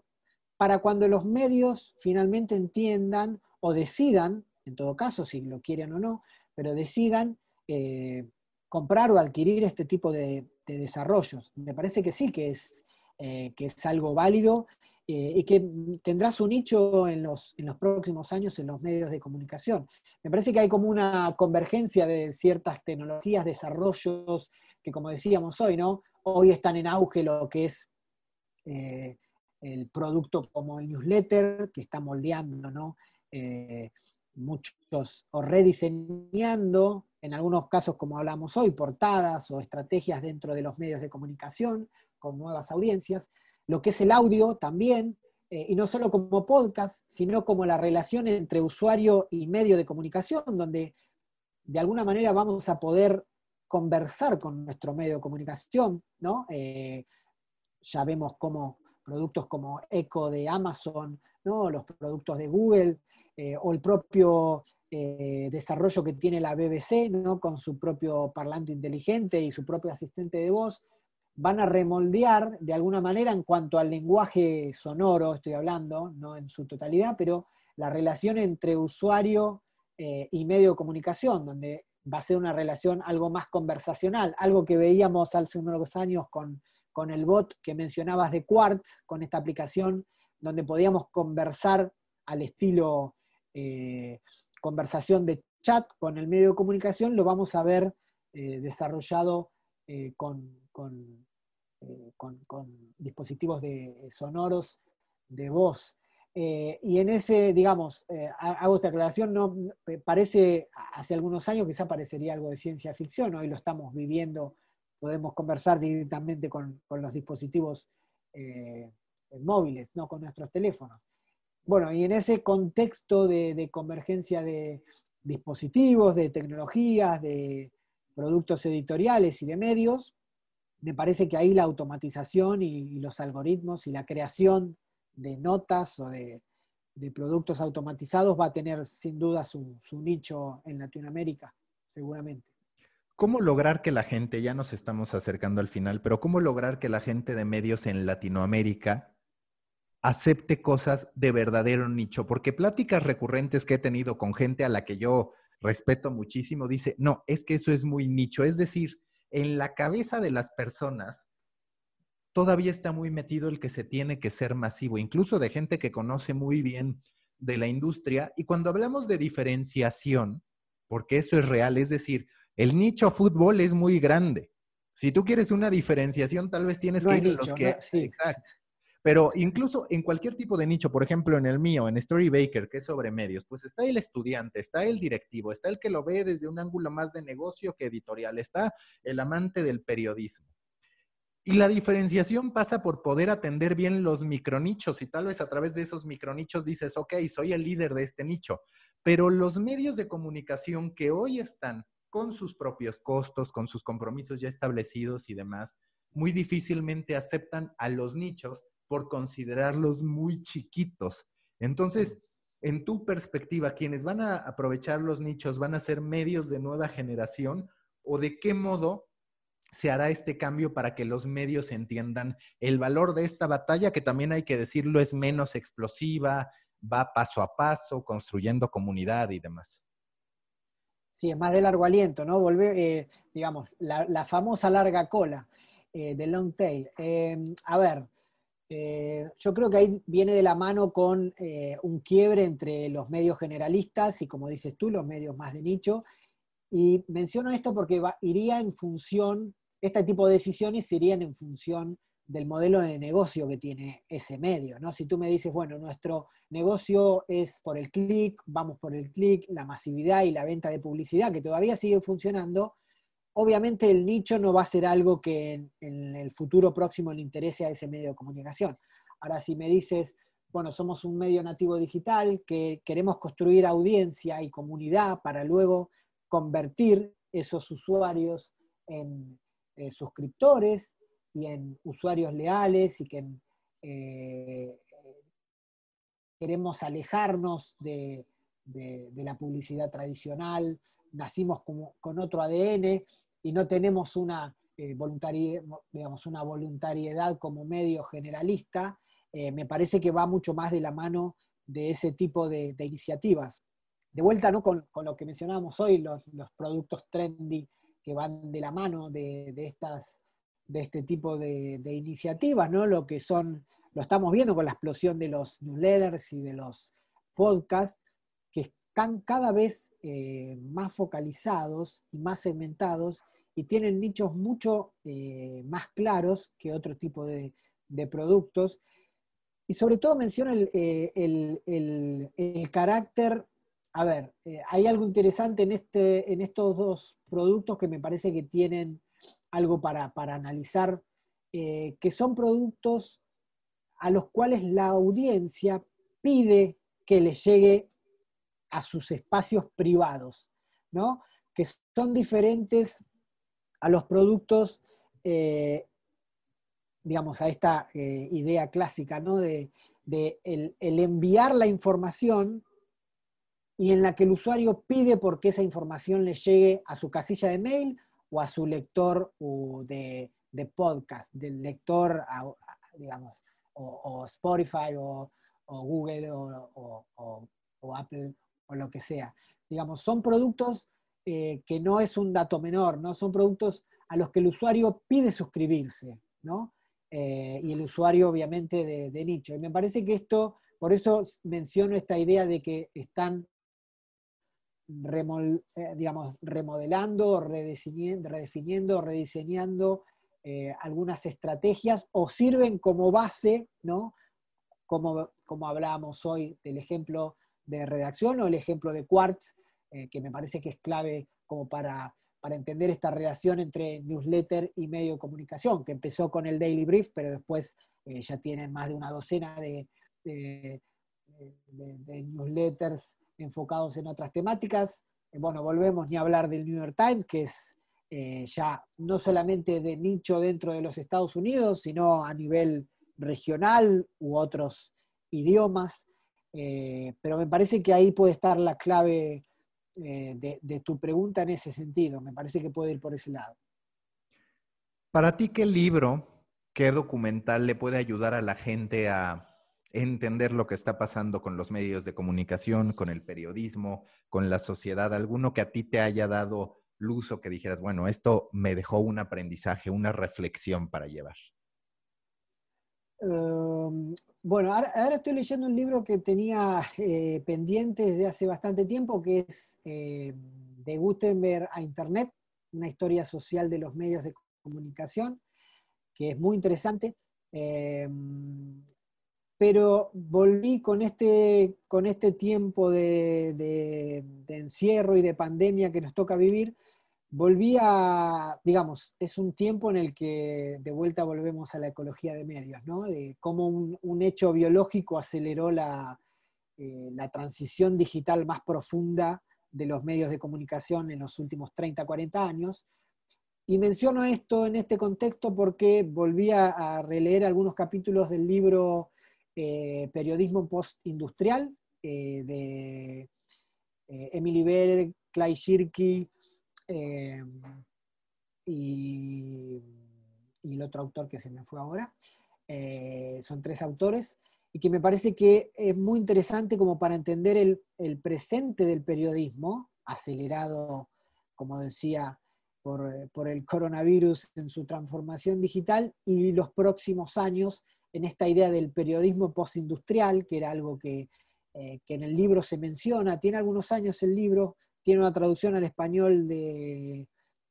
para cuando los medios finalmente entiendan o decidan, en todo caso, si lo quieren o no, pero decidan eh, comprar o adquirir este tipo de, desarrollos. Me parece que sí, que es, que es algo válido eh, y que tendrá su nicho en los, en los próximos años en los medios de comunicación. Me parece que hay como una convergencia de ciertas tecnologías, desarrollos que, como decíamos hoy, ¿no? Hoy están en auge lo que es eh, el producto como el newsletter, que está moldeando, ¿no? Eh, muchos, o rediseñando, en algunos casos, como hablamos hoy, portadas o estrategias dentro de los medios de comunicación con nuevas audiencias lo que es el audio también, eh, y no solo como podcast, sino como la relación entre usuario y medio de comunicación, donde de alguna manera vamos a poder conversar con nuestro medio de comunicación, ¿no? Eh, ya vemos cómo productos como Echo de Amazon, los productos de Google, eh, o el propio desarrollo que tiene la BBC, con su propio parlante inteligente y su propio asistente de voz, van a remoldear de alguna manera en cuanto al lenguaje sonoro, estoy hablando, no en su totalidad, pero la relación entre usuario eh, y medio de comunicación, donde va a ser una relación algo más conversacional, algo que veíamos hace unos años con, con el bot que mencionabas de Quartz, con esta aplicación donde podíamos conversar al estilo eh, conversación de chat con el medio de comunicación, lo vamos a ver eh, desarrollado con, eh, con, dispositivos de, sonoros de voz. Y en ese, digamos, hago esta aclaración, no, parece, hace algunos años quizá parecería algo de ciencia ficción, hoy lo estamos viviendo, podemos conversar directamente con, los dispositivos móviles, no con nuestros teléfonos. Bueno, y en ese contexto de convergencia de dispositivos, de tecnologías, de productos editoriales y de medios, me parece que ahí la automatización y, los algoritmos y la creación de notas o de, productos automatizados va a tener sin duda su, nicho en Latinoamérica, seguramente. ¿Cómo lograr que la gente, ya nos estamos acercando al final, pero cómo lograr que la gente de medios en Latinoamérica acepte cosas de verdadero nicho? Porque pláticas recurrentes que he tenido con gente a la que yo respeto muchísimo, dice, no, es que eso es muy nicho. Es decir, en la cabeza de las personas todavía está muy metido el que se tiene que ser masivo, incluso de gente que conoce muy bien de la industria. Y cuando hablamos de diferenciación, porque eso es real, es decir, el nicho fútbol es muy grande. Si tú quieres una diferenciación, tal vez tienes que ir a los que... Exacto. Pero incluso en cualquier tipo de nicho, por ejemplo, en el mío, en Story Baker, que es sobre medios, pues está el estudiante, está el directivo, está el que lo ve desde un ángulo más de negocio que editorial, está el amante del periodismo. Y la diferenciación pasa por poder atender bien los micronichos y tal vez a través de esos micronichos dices, ok, soy el líder de este nicho. Pero los medios de comunicación que hoy están con sus propios costos, con sus compromisos ya establecidos y demás, muy difícilmente aceptan a los nichos por considerarlos muy chiquitos. Entonces, en tu perspectiva, ¿quiénes van a aprovechar los nichos van a ser medios de nueva generación o de qué modo se hará este cambio para que los medios entiendan el valor de esta batalla, que también hay que decirlo es menos explosiva, va paso a paso, construyendo comunidad y demás. Sí, es más de largo aliento, ¿no? Volver, eh, digamos, la, famosa larga cola eh, de long tail. Em, a ver, eh, yo creo que ahí viene de la mano con un quiebre entre los medios generalistas y, como dices tú, los medios más de nicho. Y menciono esto porque iría en función este tipo de decisiones irían en función del modelo de negocio que tiene ese medio, ¿no? Si tú me dices, bueno, nuestro negocio es por el clic, vamos por el clic, la masividad y la venta de publicidad, que todavía sigue funcionando, obviamente el nicho no va a ser algo que en, el futuro próximo le interese a ese medio de comunicación. Ahora, si me dices, bueno, somos un medio nativo digital, que queremos construir audiencia y comunidad para luego convertir esos usuarios en, eh, suscriptores y en usuarios leales y que eh, queremos alejarnos de, la publicidad tradicional, nacimos con otro ADN y no tenemos una, eh, voluntariedad, digamos, una voluntariedad como medio generalista, me parece que va mucho más de la mano de ese tipo de, iniciativas. De vuelta ¿no? con, lo que mencionábamos hoy, los, los productos trendy que van de la mano de, estas, de este tipo de, iniciativas, ¿no? Lo que son, lo estamos viendo con la explosión de los newsletters y de los podcasts, que están cada vez eh, más focalizados y más segmentados y tienen nichos mucho eh, más claros que otro tipo de, productos. Y sobre todo menciona el, eh, el carácter a ver, hay algo interesante en, este, en estos dos productos que me parece que tienen algo para, analizar, eh, que son productos a los cuales la audiencia pide que les llegue a sus espacios privados, ¿no? Que son diferentes a los productos, eh, digamos, a esta idea clásica, ¿no? De, el enviar la información y en la que el usuario pide porque esa información le llegue a su casilla de mail o a su lector de, podcast, del lector, digamos, o, Spotify o, Google o, Apple o lo que sea. Digamos, son productos eh, que no es un dato menor, ¿no? Son productos a los que el usuario pide suscribirse, ¿no? Eh, y el usuario obviamente de, de nicho. Y me parece que esto, por eso menciono esta idea de que están eh, digamos, remodelando, redefiniendo, rediseñando eh, algunas estrategias o sirven como base, ¿no? Como, como hablábamos hoy del ejemplo de redacción o el ejemplo de Quartz, eh, que me parece que es clave como para, para entender esta relación entre newsletter y medio de comunicación, que empezó con el Daily Brief, pero después ya tienen más de una docena de, newsletters enfocados en otras temáticas. Eh, bueno, volvemos ni a hablar del New York Times, que es eh, ya no solamente de nicho dentro de los Estados Unidos, sino a nivel regional u otros idiomas. Eh, pero me parece que ahí puede estar la clave de, de tu pregunta en ese sentido. Me parece que puede ir por ese lado. Para ti, ¿qué libro, qué documental le puede ayudar a la gente a entender lo que está pasando con los medios de comunicación, con el periodismo, con la sociedad, alguno que a ti te haya dado luz o que dijeras, bueno, esto me dejó un aprendizaje, una reflexión para llevar? Em, bueno, ahora, estoy leyendo un libro que tenía eh, pendiente desde hace bastante tiempo, que es eh, de Gutenberg a Internet, una historia social de los medios de comunicación, que es muy interesante. Em, pero volví con este, con este tiempo de, encierro y de pandemia que nos toca vivir, volví a, digamos, es un tiempo en el que de vuelta volvemos a la ecología de medios, ¿no? De cómo un, hecho biológico aceleró la, eh, la, transición digital más profunda de los medios de comunicación en los últimos 30, 40 años. Y menciono esto en este contexto porque volví a releer algunos capítulos del libro eh, periodismo postindustrial eh, de eh, Emily Bell, Clay Shirky y, el otro autor que se me fue ahora. Eh, son tres autores y que me parece que es muy interesante como para entender el, presente del periodismo, acelerado, como decía, por, por, el coronavirus en su transformación digital, y los próximos años en esta idea del periodismo postindustrial, que era algo que, eh, que, en el libro se menciona. Tiene algunos años el libro, tiene una traducción al español de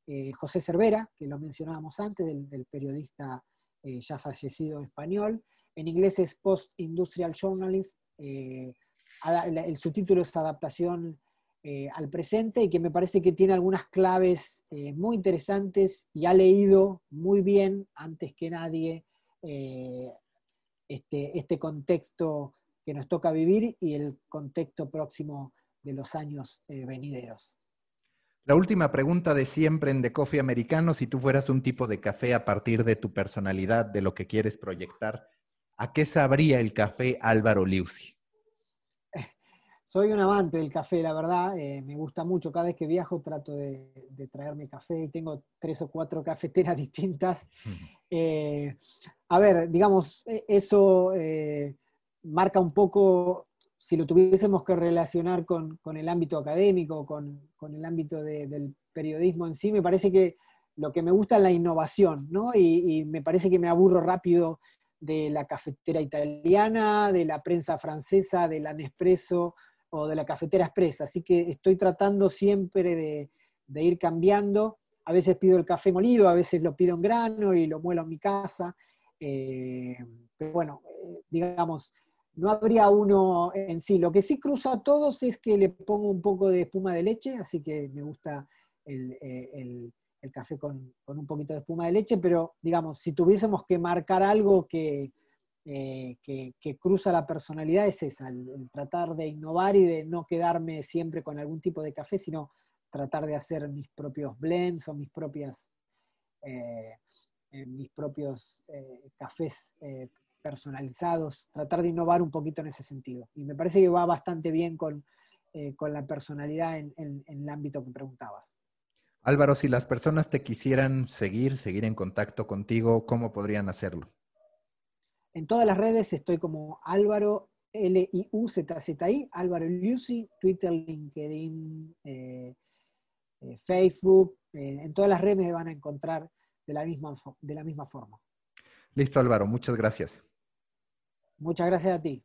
eh, José Cervera, que lo mencionábamos antes, del, periodista eh, ya fallecido español. En inglés es Post Industrial Journalism. El subtítulo es Adaptación al presente y que me parece que tiene algunas claves muy interesantes y ha leído muy bien, antes que nadie, este, este contexto que nos toca vivir y el contexto próximo de los años venideros. La última pregunta de siempre en The Coffee Americano, si tú fueras un tipo de café a partir de tu personalidad, de lo que quieres proyectar, ¿A qué sabría el café Álvaro Liusi? Soy un amante del café, la verdad. Eh, me gusta mucho. Cada vez que viajo trato de, traerme café y tengo tres o cuatro [LAUGHS] cafeteras distintas. Eh, a ver, digamos, e, eso eh, marca un poco, si lo tuviésemos que relacionar con, el ámbito académico, con, el ámbito del periodismo en sí, me parece que lo que me gusta es la innovación, ¿no? y me parece que me aburro rápido de la cafetera italiana, de la prensa francesa, de la Nespresso o de la cafetera expresa. Así que estoy tratando siempre de, ir cambiando. A veces pido el café molido, a veces lo pido en grano y lo muelo en mi casa. Eh, pero bueno, eh, digamos, no habría uno en sí. Lo que sí cruza a todos es que le pongo un poco de espuma de leche, así que me gusta el, eh, el café con, un poquito de espuma de leche, pero digamos, si tuviésemos que marcar algo que, eh, que, cruza la personalidad es esa, el, tratar de innovar y de no quedarme siempre con algún tipo de café, sino tratar de hacer mis propios blends o mis propias eh, eh, mis propios cafés personalizados, tratar de innovar un poquito en ese sentido. Y me parece que va bastante bien con, la personalidad en el ámbito que preguntabas. Álvaro, si las personas te quisieran seguir, seguir en contacto contigo, ¿cómo podrían hacerlo? En todas las redes estoy como Álvaro L-I-U-Z-Z-I, Álvaro Lucy, Twitter, LinkedIn, eh, eh, Facebook, eh, en todas las redes me van a encontrar de la, misma, de la misma forma. Listo, Álvaro, muchas gracias. Muchas gracias a ti.